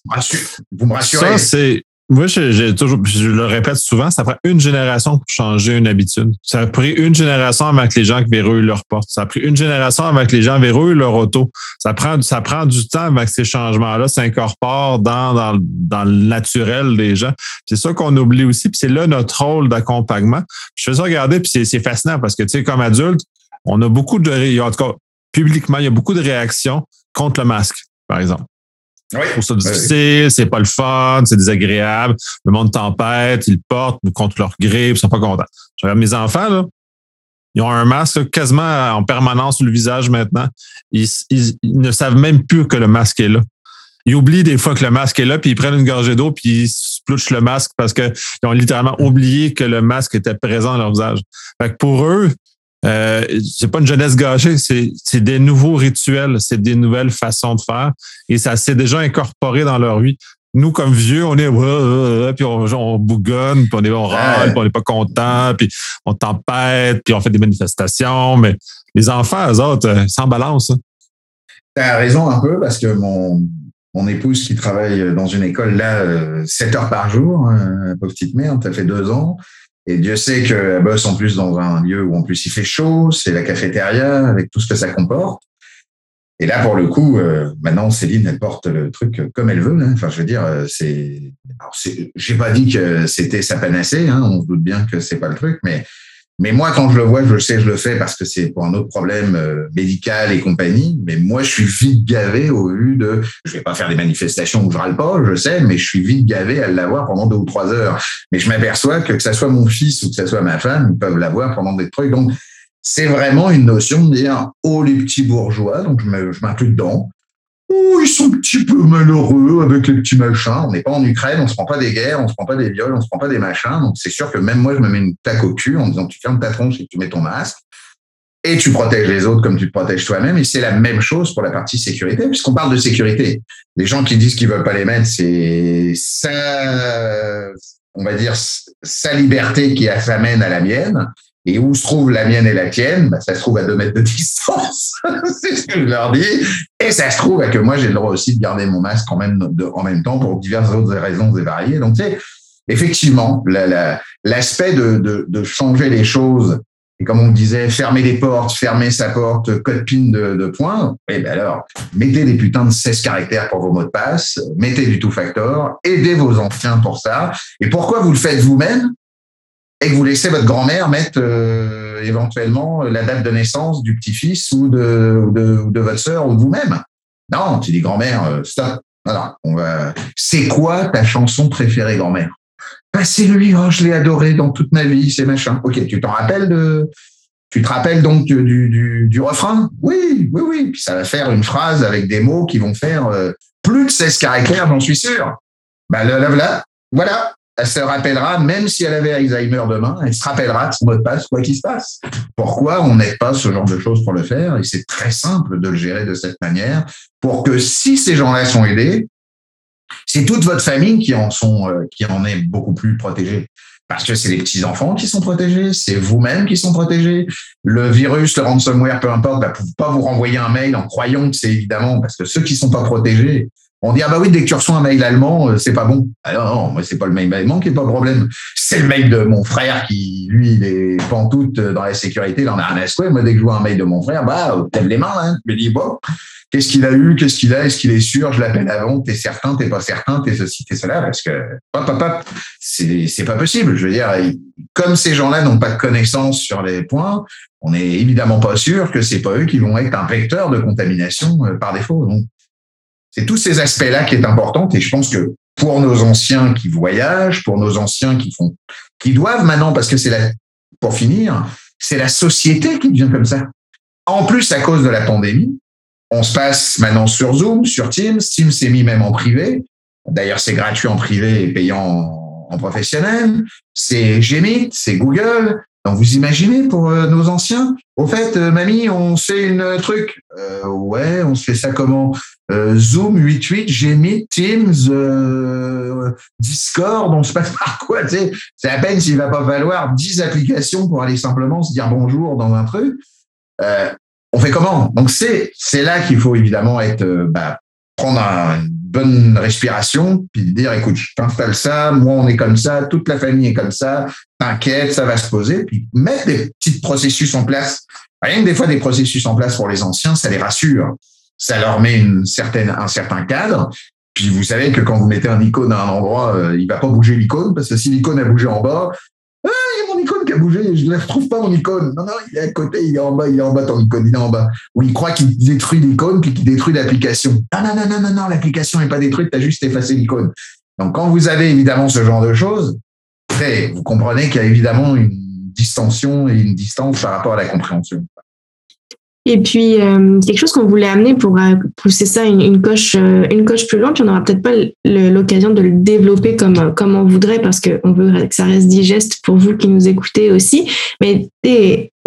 vous me rassurez. Ça c'est moi, j'ai toujours, je le répète souvent, ça prend une génération pour changer une habitude. Ça a pris une génération avant que les gens verrouillent leur porte. Ça a pris une génération avant que les gens verrouillent leur auto. Ça prend, ça prend du temps avant que ces changements-là s'incorporent dans, dans, dans, le naturel des gens. C'est ça qu'on oublie aussi. Puis c'est là notre rôle d'accompagnement. Je fais ça regarder, puis c'est fascinant parce que, tu sais, comme adulte, on a beaucoup de, en tout cas, publiquement, il y a beaucoup de réactions contre le masque, par exemple. Oui. Pour ça difficile, c'est pas le fun, c'est désagréable. Le monde tempête, ils portent contre leur grippe, ils sont pas contents. Je regarde mes enfants, là. Ils ont un masque quasiment en permanence sur le visage maintenant. Ils, ne savent même plus que le masque est là. Ils oublient des fois que le masque est là, puis ils prennent une gorgée d'eau, puis ils splouchent le masque parce qu'ils ont littéralement oublié que le masque était présent dans leur visage. Fait que pour eux, euh, c'est pas une jeunesse gâchée, c'est des nouveaux rituels, c'est des nouvelles façons de faire et ça s'est déjà incorporé dans leur vie. Nous, comme vieux, on est puis on, bougonne, puis on est on râle, puis on n'est pas content, puis on tempête, puis on fait des manifestations, mais les enfants, eux autres, euh, sans balance. Hein. Tu as raison un peu parce que mon, mon épouse qui travaille dans une école là, 7 euh, heures par jour, hein, petite merde, ça fait deux ans. Et Dieu sait qu'elle bosse en plus dans un lieu où en plus il fait chaud, c'est la cafétéria avec tout ce que ça comporte. Et là, pour le coup, euh, maintenant, Céline, elle porte le truc comme elle veut. Enfin, je veux dire, euh, c'est. J'ai pas dit que c'était sa panacée. Hein. On se doute bien que c'est pas le truc, mais mais moi, quand je le vois, je sais, je le fais parce que c'est pour un autre problème euh, médical et compagnie. Mais moi, je suis vite gavé au vu de, je vais pas faire des manifestations où je râle pas, je sais, mais je suis vite gavé à l'avoir pendant deux ou trois heures. Mais je m'aperçois que que ça soit mon fils ou que ça soit ma femme, ils peuvent l'avoir pendant des trucs. Donc, c'est vraiment une notion de dire, oh, les petits bourgeois, donc je m'inclus dedans. Oh, ils sont un petit peu malheureux avec les petits machins. On n'est pas en Ukraine, on se prend pas des guerres, on se prend pas des viols, on se prend pas des machins. Donc c'est sûr que même moi, je me mets une tac au cul en disant tu fermes ta tronche et tu mets ton masque. Et tu protèges les autres comme tu te protèges toi-même. Et c'est la même chose pour la partie sécurité, puisqu'on parle de sécurité. Les gens qui disent qu'ils veulent pas les mettre, c'est ça, on va dire, sa liberté qui s'amène à la mienne. Et où se trouve la mienne et la tienne? Bah, Ça se trouve à deux mètres de [LAUGHS] distance. c'est ce que je leur dis. Et ça se trouve que moi, j'ai le droit aussi de garder mon masque en même, en même temps pour diverses autres raisons et variées. Donc, tu sais, effectivement, l'aspect de, changer les choses, et comme on disait, fermer les portes, fermer sa porte, code PIN de, de points, et eh ben alors, mettez des putains de 16 caractères pour vos mots de passe, mettez du two-factor, aidez vos anciens pour ça. Et pourquoi vous le faites vous-même? Et que vous laissez votre grand-mère mettre euh, éventuellement la date de naissance du petit-fils ou de, votre sœur ou de vous-même. Non, tu dis grand-mère, euh, stop. Voilà, on va. C'est quoi ta chanson préférée, grand-mère? Bah, C'est lui, oh, je l'ai adoré dans toute ma vie, c'est machin. Ok, tu t'en rappelles de. Tu te rappelles donc du, du, refrain? Oui, oui, oui. Puis ça va faire une phrase avec des mots qui vont faire euh, plus de 16 caractères, j'en suis sûr. Bah, là, là, voilà elle se rappellera, même si elle avait Alzheimer demain, elle se rappellera de son mot de passe, quoi qu'il se passe. Pourquoi on n'aide pas ce genre de choses pour le faire? Et c'est très simple de le gérer de cette manière pour que si ces gens-là sont aidés, c'est toute votre famille qui en sont, euh, qui en est beaucoup plus protégée. Parce que c'est les petits enfants qui sont protégés, c'est vous-même qui sont protégés. Le virus, le ransomware, peu importe, va pas vous renvoyer un mail en croyant que c'est évidemment parce que ceux qui sont pas protégés, on dit ah bah oui dès que tu reçois un mail allemand euh, c'est pas bon. Alors ah non, moi c'est pas le mail allemand qui est pas le problème. C'est le mail de mon frère qui lui il est pantoute dans la sécurité, il en a un Moi dès que je vois un mail de mon frère bah lève les mains hein. Je me dis bon qu'est-ce qu'il a eu, qu'est-ce qu'il a, est-ce qu'il est sûr, je l'appelle avant, t'es certain, t'es pas certain, t'es ceci, t'es cela? Parce que hop hop hop c'est c'est pas possible. Je veux dire comme ces gens-là n'ont pas de connaissances sur les points, on n'est évidemment pas sûr que c'est pas eux qui vont être un vecteur de contamination euh, par défaut. Donc c'est tous ces aspects-là qui est important. Et je pense que pour nos anciens qui voyagent, pour nos anciens qui font, qui doivent maintenant, parce que c'est la, pour finir, c'est la société qui devient comme ça. En plus, à cause de la pandémie, on se passe maintenant sur Zoom, sur Teams. Teams s'est mis même en privé. D'ailleurs, c'est gratuit en privé et payant en, professionnel. C'est Gmeet, c'est Google. Donc, vous imaginez pour euh, nos anciens? Au fait, euh, mamie, on fait une truc. Euh, ouais, on se fait ça comment? Euh, Zoom 88, j'ai mis Teams, euh, Discord, on se passe [LAUGHS] par quoi C'est à peine s'il va pas falloir 10 applications pour aller simplement se dire bonjour dans un truc. Euh, on fait comment? Donc c'est c'est là qu'il faut évidemment être bah, prendre bonne respiration, puis de dire, écoute, je t'installe ça, moi on est comme ça, toute la famille est comme ça, t'inquiète, ça va se poser, puis mettre des petits processus en place. Rien que des fois des processus en place pour les anciens, ça les rassure, ça leur met une certaine, un certain cadre. Puis vous savez que quand vous mettez un icône à un endroit, euh, il va pas bouger l'icône, parce que si l'icône a bougé en bas, ah, il y a mon icône qui a bougé, je ne retrouve pas mon icône. Non, non, il est à côté, il est en bas, il est en bas ton icône, il est en bas. Ou il croit qu'il détruit l'icône puis qu'il détruit l'application. Non, non, non, non, non, non, l'application n'est pas détruite, tu as juste effacé l'icône. Donc quand vous avez évidemment ce genre de choses, vous comprenez qu'il y a évidemment une distension et une distance par rapport à la compréhension. Et puis, euh, quelque chose qu'on voulait amener pour euh, pousser ça une, une coche, euh, une coche plus loin, on n'aura peut-être pas l'occasion de le développer comme, comme on voudrait parce qu'on veut que ça reste digeste pour vous qui nous écoutez aussi. Mais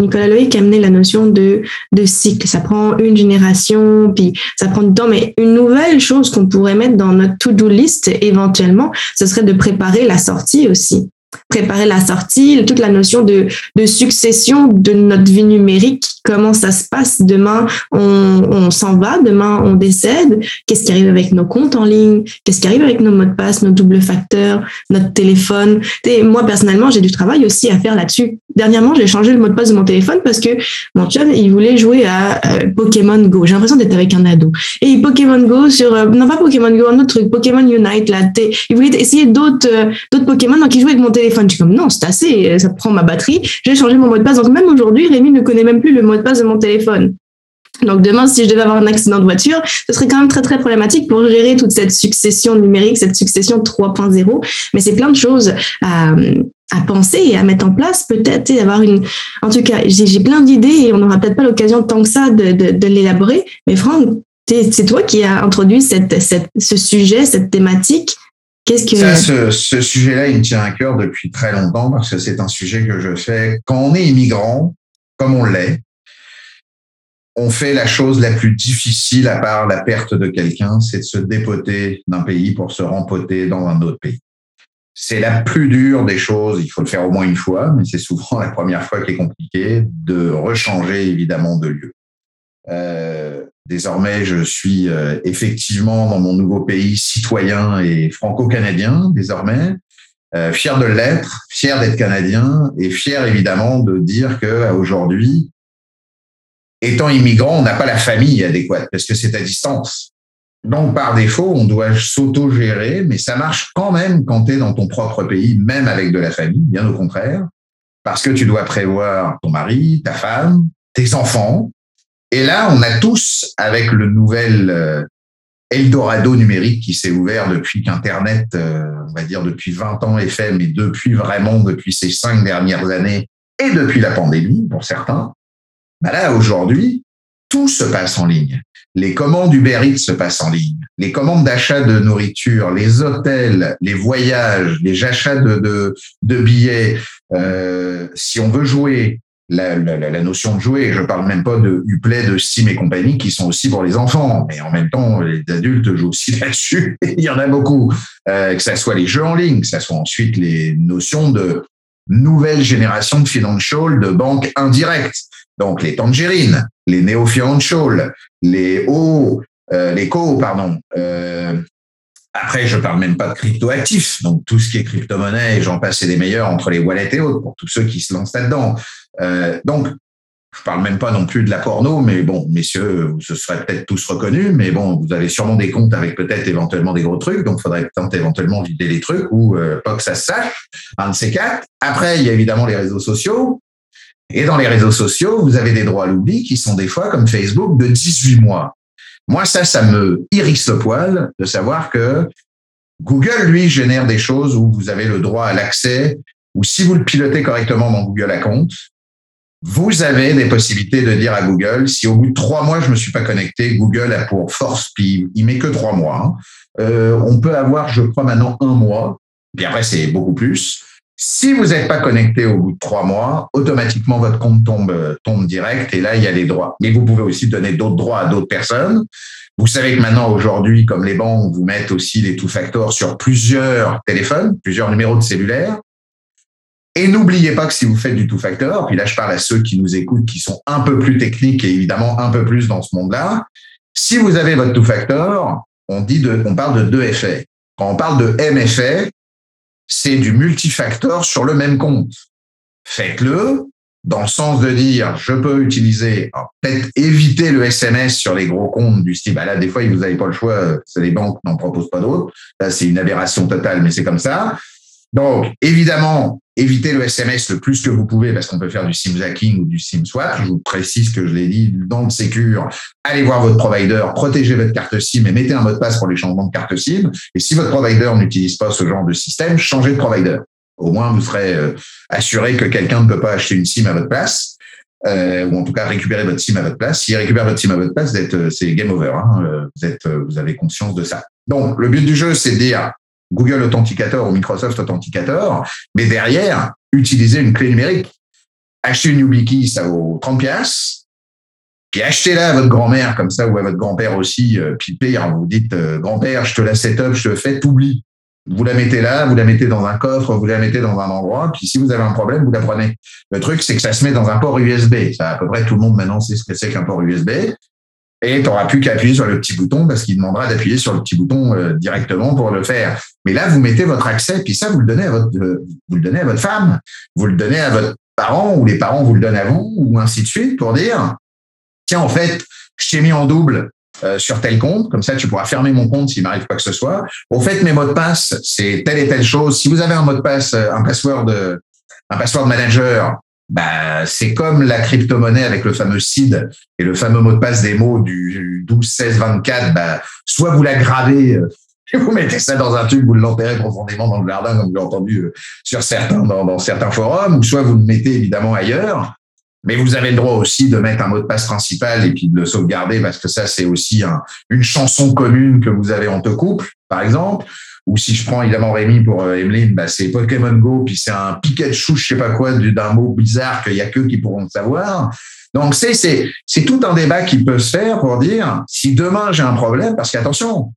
Nicolas Loïc a amené la notion de, de cycle. Ça prend une génération, puis ça prend du temps. Mais une nouvelle chose qu'on pourrait mettre dans notre to-do list éventuellement, ce serait de préparer la sortie aussi préparer la sortie, toute la notion de, de succession de notre vie numérique, comment ça se passe? Demain, on, on s'en va, demain, on décède. Qu'est-ce qui arrive avec nos comptes en ligne? Qu'est-ce qui arrive avec nos mots de passe, nos doubles facteurs, notre téléphone? Moi, personnellement, j'ai du travail aussi à faire là-dessus. Dernièrement, j'ai changé le mot de passe de mon téléphone parce que mon chum, il voulait jouer à euh, Pokémon Go. J'ai l'impression d'être avec un ado. Et Pokémon Go sur... Euh, non, pas Pokémon Go, un autre truc, Pokémon Unite. Là, il voulait essayer d'autres euh, d'autres Pokémon, donc il jouait avec mon téléphone. Je suis comme non, c'est assez, ça prend ma batterie. J'ai changé mon mot de passe. Donc même aujourd'hui, Rémi ne connaît même plus le mot de passe de mon téléphone. Donc demain, si je devais avoir un accident de voiture, ce serait quand même très très problématique pour gérer toute cette succession numérique, cette succession 3.0. Mais c'est plein de choses à, à penser et à mettre en place, peut-être, et une. En tout cas, j'ai plein d'idées et on n'aura peut-être pas l'occasion tant que ça de, de, de l'élaborer. Mais Franck, c'est toi qui as introduit cette, cette, ce sujet, cette thématique. Qu'est-ce que... Ça, ce, sujet-là, il me tient à cœur depuis très longtemps parce que c'est un sujet que je fais quand on est immigrant, comme on l'est. On fait la chose la plus difficile à part la perte de quelqu'un, c'est de se dépoter d'un pays pour se rempoter dans un autre pays. C'est la plus dure des choses. Il faut le faire au moins une fois, mais c'est souvent la première fois qui est compliqué de rechanger évidemment de lieu. Euh, désormais, je suis euh, effectivement dans mon nouveau pays citoyen et franco-canadien désormais, euh, fier de l'être, fier d'être canadien et fier évidemment de dire que aujourd'hui, étant immigrant, on n'a pas la famille adéquate parce que c'est à distance. Donc, par défaut, on doit s'auto-gérer, mais ça marche quand même quand tu es dans ton propre pays, même avec de la famille, bien au contraire, parce que tu dois prévoir ton mari, ta femme, tes enfants, et là, on a tous, avec le nouvel euh, Eldorado numérique qui s'est ouvert depuis qu'Internet, euh, on va dire depuis 20 ans fait, mais depuis vraiment, depuis ces cinq dernières années et depuis la pandémie pour certains, bah là, aujourd'hui, tout se passe en ligne. Les commandes Uber Eats se passent en ligne. Les commandes d'achat de nourriture, les hôtels, les voyages, les achats de billets. Euh, si on veut jouer, la, notion de jouer. Je parle même pas de Uplay, de Steam et compagnie qui sont aussi pour les enfants, mais en même temps, les adultes jouent aussi [LAUGHS] là-dessus. Il y en a beaucoup, euh, que ce soit les jeux en ligne, que ce soit ensuite les notions de nouvelle génération de financial, de banques indirectes. Donc les tangerines, les néo-financial, les O, euh, les co, pardon. Euh, après, je parle même pas de crypto-actifs, donc tout ce qui est crypto-monnaie, j'en passe, c'est des meilleurs entre les wallets et autres, pour tous ceux qui se lancent là-dedans. Euh, donc, je parle même pas non plus de la porno, mais bon, messieurs, vous se serez peut-être tous reconnus, mais bon, vous avez sûrement des comptes avec peut-être éventuellement des gros trucs, donc faudrait peut-être éventuellement vider les trucs ou euh, pas que ça se sache, un de ces quatre. Après, il y a évidemment les réseaux sociaux. Et dans les réseaux sociaux, vous avez des droits à l'oubli qui sont des fois, comme Facebook, de 18 mois. Moi, ça, ça me irrisse le poil de savoir que Google, lui, génère des choses où vous avez le droit à l'accès, ou si vous le pilotez correctement dans Google Account, vous avez des possibilités de dire à Google, si au bout de trois mois, je me suis pas connecté, Google a pour force, puis il met que trois mois. Hein. Euh, on peut avoir, je crois, maintenant un mois, puis après, c'est beaucoup plus. Si vous n'êtes pas connecté au bout de trois mois, automatiquement, votre compte tombe, tombe direct et là, il y a les droits. Mais vous pouvez aussi donner d'autres droits à d'autres personnes. Vous savez que maintenant, aujourd'hui, comme les banques, vous mettent aussi les two-factors sur plusieurs téléphones, plusieurs numéros de cellulaire. Et n'oubliez pas que si vous faites du two-factor, puis là je parle à ceux qui nous écoutent, qui sont un peu plus techniques et évidemment un peu plus dans ce monde-là, si vous avez votre two-factor, on dit de, on parle de deux effets. Quand on parle de MFA, c'est du multifacteur sur le même compte. Faites-le dans le sens de dire, je peux utiliser, peut-être éviter le SMS sur les gros comptes du style, bah là, des fois, vous n'avez pas le choix, c'est les banques n'en proposent pas d'autres. Là, c'est une aberration totale, mais c'est comme ça. Donc, évidemment, évitez le SMS le plus que vous pouvez parce qu'on peut faire du SIM jacking ou du SIM swap. Je vous précise que je l'ai dit dans le Secure. Allez voir votre provider, protégez votre carte SIM et mettez un mot de passe pour les changements de carte SIM. Et si votre provider n'utilise pas ce genre de système, changez de provider. Au moins, vous serez euh, assuré que quelqu'un ne peut pas acheter une SIM à votre place. Euh, ou en tout cas récupérer votre SIM à votre place. S'il récupère votre SIM à votre place, euh, c'est game over. Hein. Vous, êtes, vous avez conscience de ça. Donc, le but du jeu, c'est de dire Google Authenticator ou Microsoft Authenticator, mais derrière, utiliser une clé numérique. Achetez une YubiKey, ça vaut 30 pièces. Puis achetez-la à votre grand-mère comme ça ou à votre grand-père aussi, euh, puis pire, vous dites euh, grand-père, je te la set up, je te fais, t'oublies. Vous la mettez là, vous la mettez dans un coffre, vous la mettez dans un endroit, puis si vous avez un problème, vous la prenez. Le truc, c'est que ça se met dans un port USB. Ça, à peu près tout le monde maintenant sait ce que c'est qu'un port USB et tu n'auras plus qu'à appuyer sur le petit bouton parce qu'il demandera d'appuyer sur le petit bouton euh, directement pour le faire. Mais là, vous mettez votre accès, puis ça, vous le donnez à votre, euh, vous le donnez à votre femme, vous le donnez à votre parent, ou les parents vous le donnent à vous, ou ainsi de suite, pour dire, tiens, en fait, je t'ai mis en double euh, sur tel compte, comme ça, tu pourras fermer mon compte s'il m'arrive quoi que ce soit. Au fait, mes mots de passe, c'est telle et telle chose. Si vous avez un mot de passe, un password, un password manager, bah, c'est comme la crypto-monnaie avec le fameux SID et le fameux mot de passe des mots du 12, 16, 24. Bah, soit vous la gravez, euh, [LAUGHS] vous mettez ça dans un tube, vous l'enterrez profondément dans le jardin, comme j'ai entendu euh, sur certains, dans, certains forums, ou soit vous le mettez évidemment ailleurs. Mais vous avez le droit aussi de mettre un mot de passe principal et puis de le sauvegarder parce que ça, c'est aussi une chanson commune que vous avez entre couple, par exemple. Ou si je prends évidemment Rémi pour euh, Emeline, bah, c'est Pokémon Go, puis c'est un Pikachu, je sais pas quoi, d'un mot bizarre qu'il y a que qui pourront le savoir. Donc c'est c'est c'est tout un débat qui peut se faire pour dire si demain j'ai un problème, parce qu'attention,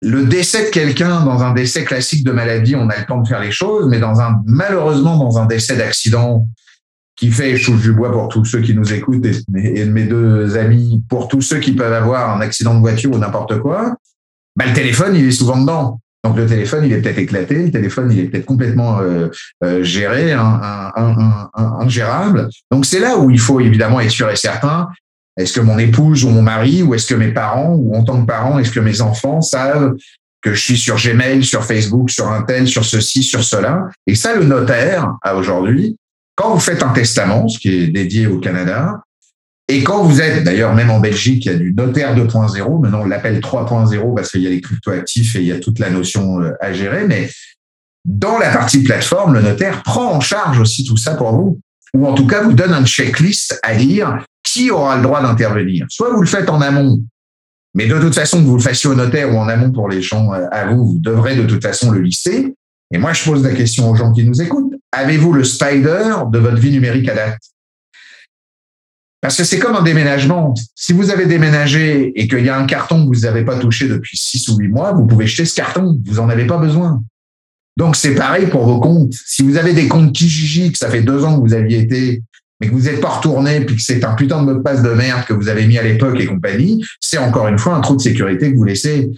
le décès de quelqu'un dans un décès classique de maladie, on a le temps de faire les choses, mais dans un malheureusement dans un décès d'accident qui fait échouer du bois pour tous ceux qui nous écoutent et mes deux amis, pour tous ceux qui peuvent avoir un accident de voiture ou n'importe quoi, bah, le téléphone, il est souvent dedans. Donc le téléphone, il est peut-être éclaté, le téléphone, il est peut-être complètement euh, euh, géré, ingérable. Donc c'est là où il faut évidemment être sûr et certain. Est-ce que mon épouse ou mon mari, ou est-ce que mes parents, ou en tant que parents, est-ce que mes enfants savent que je suis sur Gmail, sur Facebook, sur un sur ceci, sur cela? Et ça, le notaire, à aujourd'hui, quand vous faites un testament, ce qui est dédié au Canada, et quand vous êtes, d'ailleurs, même en Belgique, il y a du notaire 2.0, maintenant on l'appelle 3.0 parce qu'il y a les cryptoactifs et il y a toute la notion euh, à gérer, mais dans la partie plateforme, le notaire prend en charge aussi tout ça pour vous, ou en tout cas vous donne un checklist à lire qui aura le droit d'intervenir? Soit vous le faites en amont, mais de toute façon, que vous le fassiez au notaire ou en amont pour les gens euh, à vous, vous devrez de toute façon le lister. Et moi, je pose la question aux gens qui nous écoutent. Avez-vous le spider de votre vie numérique à date? Parce que c'est comme un déménagement. Si vous avez déménagé et qu'il y a un carton que vous n'avez pas touché depuis six ou huit mois, vous pouvez jeter ce carton. Vous n'en avez pas besoin. Donc, c'est pareil pour vos comptes. Si vous avez des comptes Kijiji, que ça fait deux ans que vous aviez été, mais que vous n'êtes pas retourné, puis que c'est un putain de mot de passe de merde que vous avez mis à l'époque et compagnie, c'est encore une fois un trou de sécurité que vous laissez.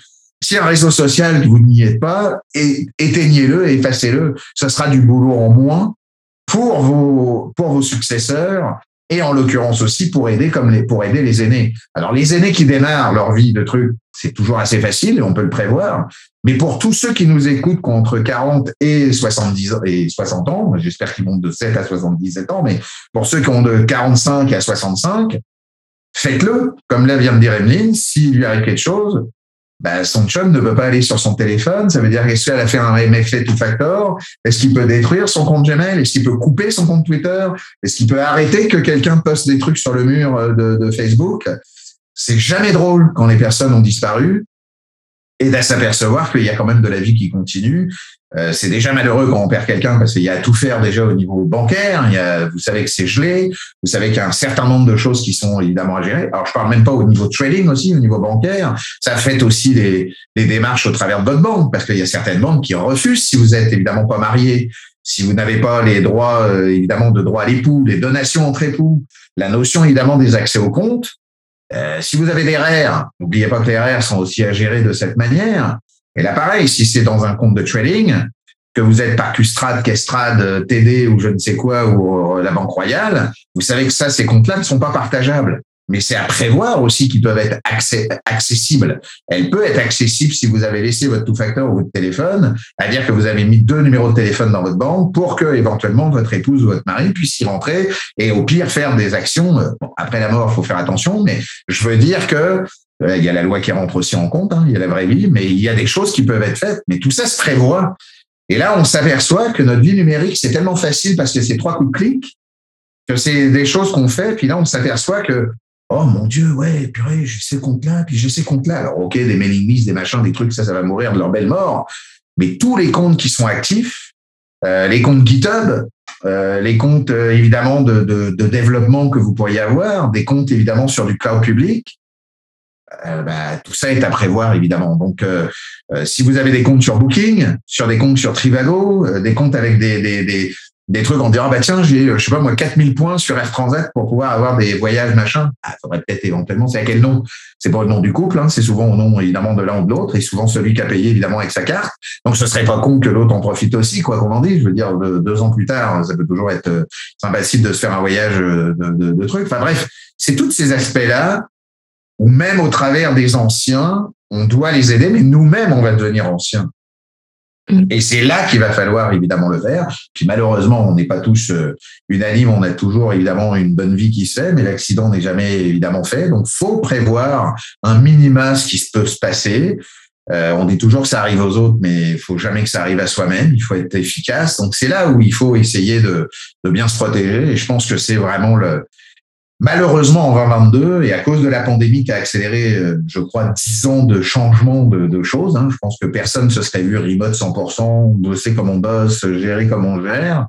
Si un réseau social vous n'y êtes pas, éteignez-le effacez-le. Ce sera du boulot en moins pour vos, pour vos successeurs et en l'occurrence aussi pour aider comme les, pour aider les aînés. Alors les aînés qui démarrent leur vie de trucs, c'est toujours assez facile et on peut le prévoir. Mais pour tous ceux qui nous écoutent qui entre 40 et 70 et 60 ans, j'espère qu'ils vont de 7 à 77 ans, mais pour ceux qui ont de 45 à 65, faites-le. Comme là vient de dire Emeline, s'il lui arrive quelque chose, ben, son chum ne peut pas aller sur son téléphone. Ça veut dire qu'est-ce qu'elle a fait un MFA two factor? Est-ce qu'il peut détruire son compte Gmail? Est-ce qu'il peut couper son compte Twitter? Est-ce qu'il peut arrêter que quelqu'un poste des trucs sur le mur euh, de, Facebook? C'est jamais drôle quand les personnes ont disparu. Et de s'apercevoir qu'il y a quand même de la vie qui continue. Euh, c'est déjà malheureux quand on perd quelqu'un parce qu'il y a à tout faire déjà au niveau bancaire. Il y a, vous savez que c'est gelé. Vous savez qu'il y a un certain nombre de choses qui sont évidemment à gérer. Alors je parle même pas au niveau trading aussi, au niveau bancaire. Ça fait aussi des, démarches au travers de votre banque parce qu'il y a certaines banques qui refusent si vous êtes évidemment pas marié, si vous n'avez pas les droits euh, évidemment de droit à l'époux, les donations entre époux, la notion évidemment des accès au compte Euh, si vous avez des RER, n'oubliez pas que les RER sont aussi à gérer de cette manière. Et là, pareil, si c'est dans un compte de trading, que vous êtes par Custrade, Kestrade, TD ou je ne sais quoi, ou la Banque Royale, vous savez que ça, ces comptes-là ne sont pas partageables mais c'est à prévoir aussi qu'ils peuvent être accessibles. Elle peut être accessible si vous avez laissé votre two-factor ou votre téléphone, à dire que vous avez mis deux numéros de téléphone dans votre banque pour que éventuellement votre épouse ou votre mari puisse y rentrer et au pire faire des actions. Euh, après la mort, il faut faire attention, mais je veux dire que euh, il y a la loi qui rentre aussi en compte, hein, il y a la vraie vie, mais il y a des choses qui peuvent être faites. Mais tout ça se prévoit. Et là, on s'aperçoit que notre vie numérique, c'est tellement facile parce que c'est trois coups de clic que c'est des choses qu'on fait. Puis là, on s'aperçoit que Oh mon Dieu, ouais, purée, j'ai ces comptes-là, puis j'ai ces comptes-là. Alors, OK, des mailing lists, des machins, des trucs, ça, ça va mourir de leur belle mort. Mais tous les comptes qui sont actifs, euh, les comptes GitHub, euh, les comptes euh, évidemment de, de, de, développement que vous pourriez avoir, des comptes évidemment sur du cloud public, bah, tout ça est à prévoir évidemment. Donc, si vous avez des comptes sur Booking, sur des comptes sur Trivago, des comptes avec des, des, des, des trucs, on dira, bah tiens, j'ai, je sais pas moi, 4000 points sur Air Transat pour pouvoir avoir des voyages, machin. Ah, faudrait peut-être éventuellement, c'est à quel nom? C'est pas le nom du couple, hein, c'est souvent au nom évidemment de l'un ou de l'autre, et souvent celui qui a payé évidemment avec sa carte. Donc ce serait pas con que l'autre en profite aussi, quoi qu'on en dise. Je veux dire, deux ans plus tard, ça peut toujours être euh, sympathique de se faire un voyage euh, de, de, de trucs. Enfin bref, c'est tous ces aspects-là où même au travers des anciens, on doit les aider, mais nous-mêmes, on va devenir anciens. Mm. Et c'est là qu'il va falloir évidemment le faire. Puis malheureusement, on n'est pas tous euh, unanimes, on a toujours évidemment une bonne vie qui se fait, mais l'accident n'est jamais évidemment fait. Donc, faut prévoir un minima ce qui peut se passer. Euh, on dit toujours que ça arrive aux autres, mais il faut jamais que ça arrive à soi-même. Il faut être efficace. Donc, c'est là où il faut essayer de, de bien se protéger. Et je pense que c'est vraiment le, Malheureusement, en 2022, et à cause de la pandémie qui a accéléré, euh, je crois, 10 ans de changement de, choses, hein, je pense que personne se serait vu remote 100%, bosser comme on bosse, gérer comme on gère.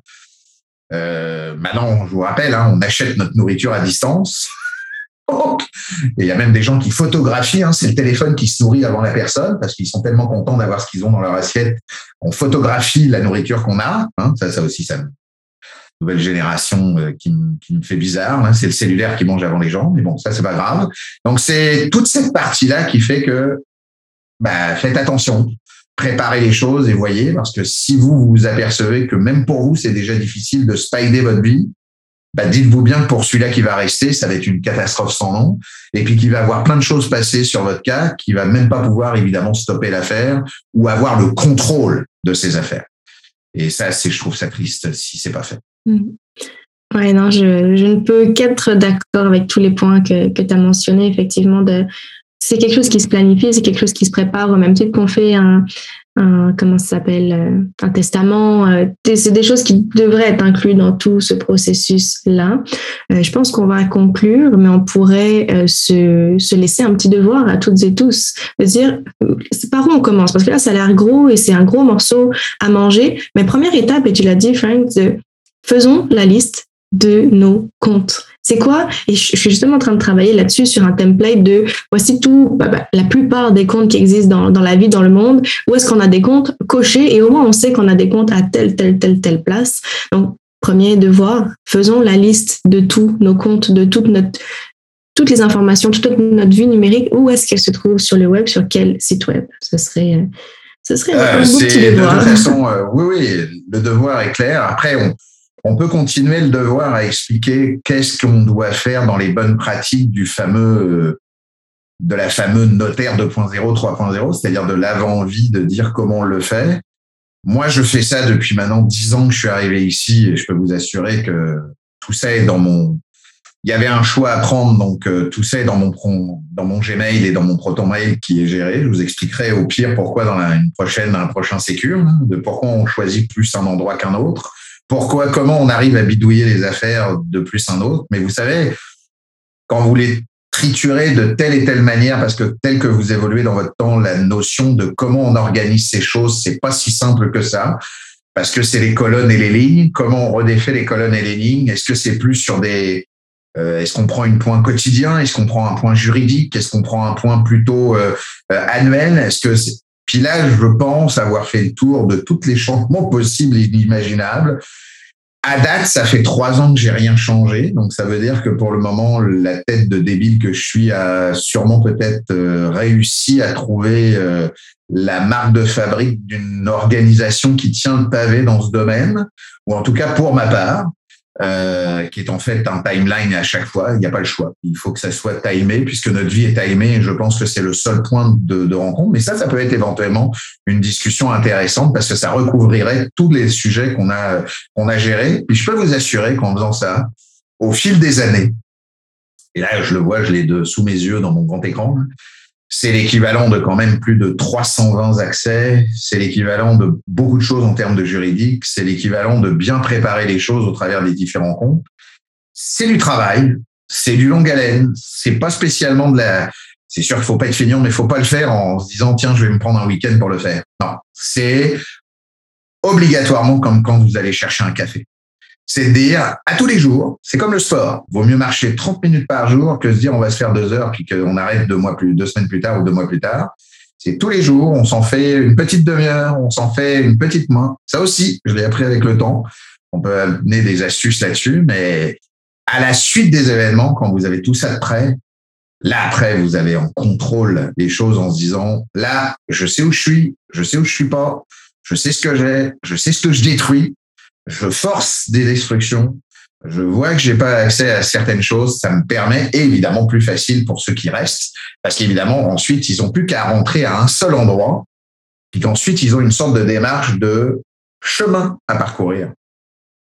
Euh, maintenant, je vous rappelle, hein, on achète notre nourriture à distance. [LAUGHS] et il y a même des gens qui photographient, hein, c'est le téléphone qui se nourrit avant la personne parce qu'ils sont tellement contents d'avoir ce qu'ils ont dans leur assiette. On photographie la nourriture qu'on a. Hein, ça, ça aussi, ça, nouvelle génération euh, qui, qui, me fait bizarre. Hein. C'est le cellulaire qui mange avant les gens, mais bon, ça c'est pas grave. Donc c'est toute cette partie-là qui fait que bah, faites attention, préparez les choses et voyez, parce que si vous vous apercevez que même pour vous c'est déjà difficile de spider votre vie, bah, dites-vous bien que pour celui-là qui va rester, ça va être une catastrophe sans nom, et puis qu'il va avoir plein de choses passer sur votre cas, qui va même pas pouvoir évidemment stopper l'affaire ou avoir le contrôle de ces affaires. Et ça, c'est, je trouve ça triste si c'est pas fait. Mm. Ouais, non, je, je ne peux qu'être d'accord avec tous les points que, que tu as mentionnés, effectivement. C'est quelque chose qui se planifie, c'est quelque chose qui se prépare au même titre qu'on fait un, comment ça s'appelle, euh, un testament. Euh, c'est des choses qui devraient être incluses dans tout ce processus-là. Euh, je pense qu'on va conclure, mais on pourrait se, se laisser un petit devoir à toutes et tous de dire par où on commence, parce que là, ça a l'air gros et c'est un gros morceau à manger. Mais première étape, et tu l'as dit, Frank, faisons la liste de nos comptes. C'est quoi? Et je suis justement en train de travailler là-dessus sur un template de voici tout, bah, bah, la plupart des comptes qui existent dans, dans la vie, dans le monde. Où est-ce qu'on a des comptes? Cochés et au moins on sait qu'on a des comptes à telle, telle, telle, telle place. Donc, premier devoir, faisons la liste de tous nos comptes, de toute notre, toutes les informations, toute notre vie numérique. Où est-ce qu'elle se trouve sur le web, sur quel site web? Ce serait, ce serait un euh, petit. De toute façon, [LAUGHS] euh, oui, oui, le devoir est clair. Après, on on peut continuer le devoir à expliquer qu'est-ce qu'on doit faire dans les bonnes pratiques du fameux euh, de la fameuse notaire 2.0, 3.0, c'est-à-dire de l'avant-vie, de dire comment on le fait. Moi, je fais ça depuis maintenant dix ans que je suis arrivé ici et je peux vous assurer que tout ça est dans mon. Il y avait un choix à prendre, donc euh, tout ça est dans mon dans mon Gmail et dans mon ProtonMail qui est géré. Je vous expliquerai au pire pourquoi dans la, une prochaine, un prochain sécure, de pourquoi on choisit plus un endroit qu'un autre pourquoi, comment on arrive à bidouiller les affaires de plus un autre. Mais vous savez, quand vous les triturez de telle et telle manière, parce que tel que vous évoluez dans votre temps, la notion de comment on organise ces choses, c'est pas si simple que ça. Parce que c'est les colonnes et les lignes. Comment on redéfait les colonnes et les lignes? Est-ce que c'est plus sur des euh, Est-ce qu'on prend un point quotidien? Est-ce qu'on prend un point juridique? Est-ce qu'on prend un point plutôt euh, euh, annuel? Est-ce que puis là, je pense avoir fait le tour de tous les changements [LAUGHS] possibles et inimaginables. À date, ça fait trois ans que j'ai rien changé. Donc, ça veut dire que pour le moment, la tête de débile que je suis a sûrement peut-être euh, réussi à trouver euh, la marque de fabrique d'une organisation qui tient le pavé dans ce domaine, ou en tout cas pour ma part. Euh, qui est en fait un timeline à chaque fois. Il n'y a pas le choix. Il faut que ça soit timé puisque notre vie est timée et je pense que c'est le seul point de, de, rencontre. Mais ça, ça peut être éventuellement une discussion intéressante parce que ça recouvrirait tous les sujets qu'on a, qu'on a gérés. Puis je peux vous assurer qu'en faisant ça, au fil des années, et là, je le vois, je l'ai sous mes yeux dans mon grand écran, c'est l'équivalent de quand même plus de 320 accès, c'est l'équivalent de beaucoup de choses en termes de juridique, c'est l'équivalent de bien préparer les choses au travers des différents comptes. C'est du travail, c'est du long haleine, c'est pas spécialement de la... C'est sûr qu'il faut pas être feignant, mais il faut pas le faire en se disant tiens, je vais me prendre un week-end pour le faire. Non, c'est obligatoirement comme quand vous allez chercher un café c'est dire à tous les jours, c'est comme le sport. Vaut mieux marcher 30 minutes par jour que se dire on va se faire deux heures puis qu'on arrête deux mois plus, deux semaines plus tard ou deux mois plus tard. C'est tous les jours, on s'en fait une petite demi-heure, on s'en fait une petite main. Ça aussi, je l'ai appris avec le temps. On peut amener des astuces là-dessus, mais à la suite des événements, quand vous avez tout ça de près, là après, vous avez en contrôle les choses en se disant, là, je sais où je suis, je sais où je suis pas, je sais ce que j'ai, je sais ce que je détruis, je force des destructions, je vois que j'ai pas accès à certaines choses, ça me permet évidemment plus facile pour ceux qui restent, parce qu'évidemment ensuite ils ont plus qu'à rentrer à un seul endroit, puis qu'ensuite ils ont une sorte de démarche de chemin à parcourir.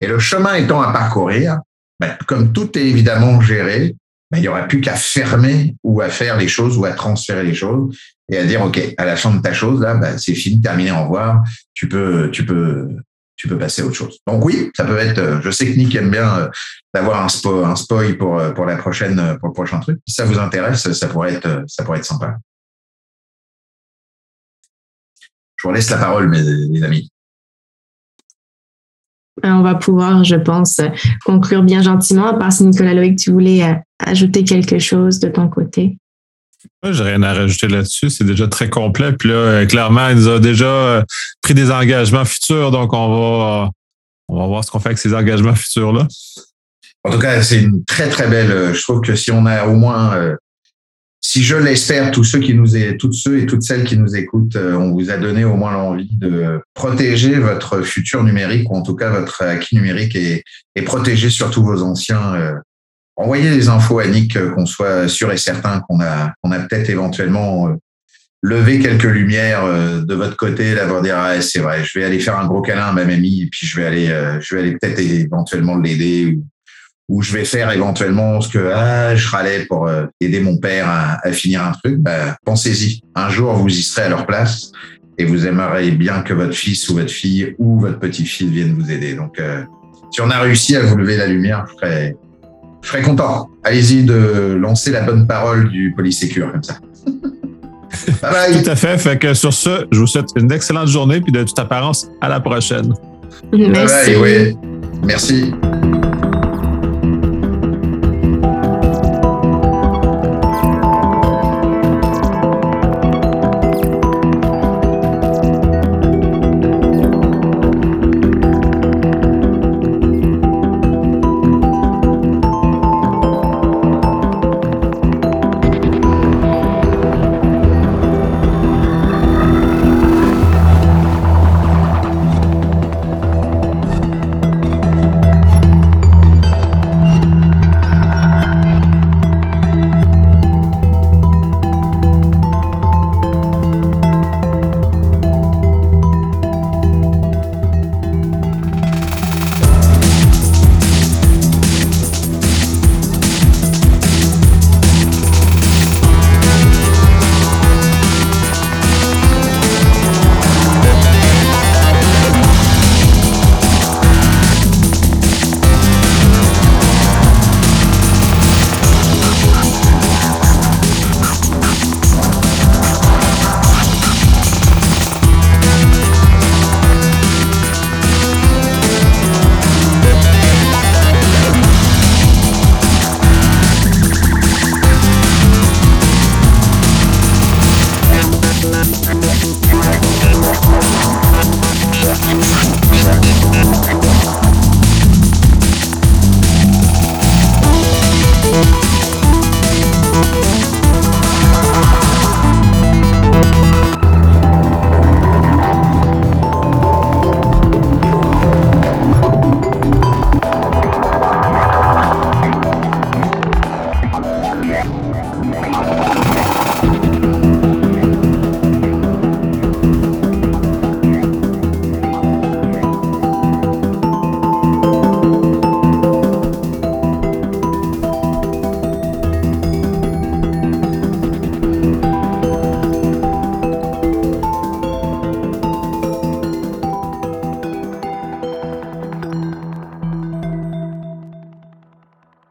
Et le chemin étant à parcourir, ben, comme tout est évidemment géré, ben, il n'y aura plus qu'à fermer ou à faire les choses ou à transférer les choses et à dire ok à la fin de ta chose là ben, c'est fini terminé au revoir. Tu peux tu peux tu peux passer à autre chose. Donc oui, ça peut être. Euh, je sais que Nick aime bien euh, d'avoir un spoil, pour euh, pour la prochaine pour le prochain truc. Si ça vous intéresse, ça pourrait être ça pourrait être sympa. Je vous laisse la parole, mes, amis. On va pouvoir, je pense, conclure bien gentiment. À part si Nicolas Loïc, tu voulais ajouter quelque chose de ton côté. J'ai rien à rajouter là-dessus. C'est déjà très complet. Puis là, euh, clairement, il nous a déjà euh, pris des engagements futurs. Donc, on va, on va voir ce qu'on fait avec ces engagements futurs-là. En tout cas, c'est une très, très belle. Euh, je trouve que si on a au moins, si je l'espère, tous ceux qui nous, toutes ceux et toutes celles qui nous écoutent, on vous a donné au moins l'envie de protéger votre futur numérique ou en tout cas votre acquis numérique et, et protéger surtout vos anciens envoyez les infos à Nick, euh, qu'on soit sûr et certain qu'on a, qu'on a peut-être éventuellement euh, levé quelques lumières euh, de votre côté, d'avoir dire ah, c'est vrai, je vais aller faire un gros câlin à ma mamie et puis je vais aller, je vais aller peut-être éventuellement l'aider ou, je vais faire éventuellement ce que ah, je râlais pour aider mon père à, finir un truc. Bah, pensez-y. Un jour, vous y serez à leur place et vous aimeriez bien que votre fils ou votre fille ou votre petit-fils vienne vous aider. Donc, si on a réussi à vous lever la lumière, je serais, je serais content. Allez-y de lancer la bonne parole du Polysécure comme ça. [LAUGHS] bye bye. Tout à fait. Fait que sur ce, je vous souhaite une excellente journée puis de toute apparence, à la prochaine. Merci. Bye bye, oui. Merci.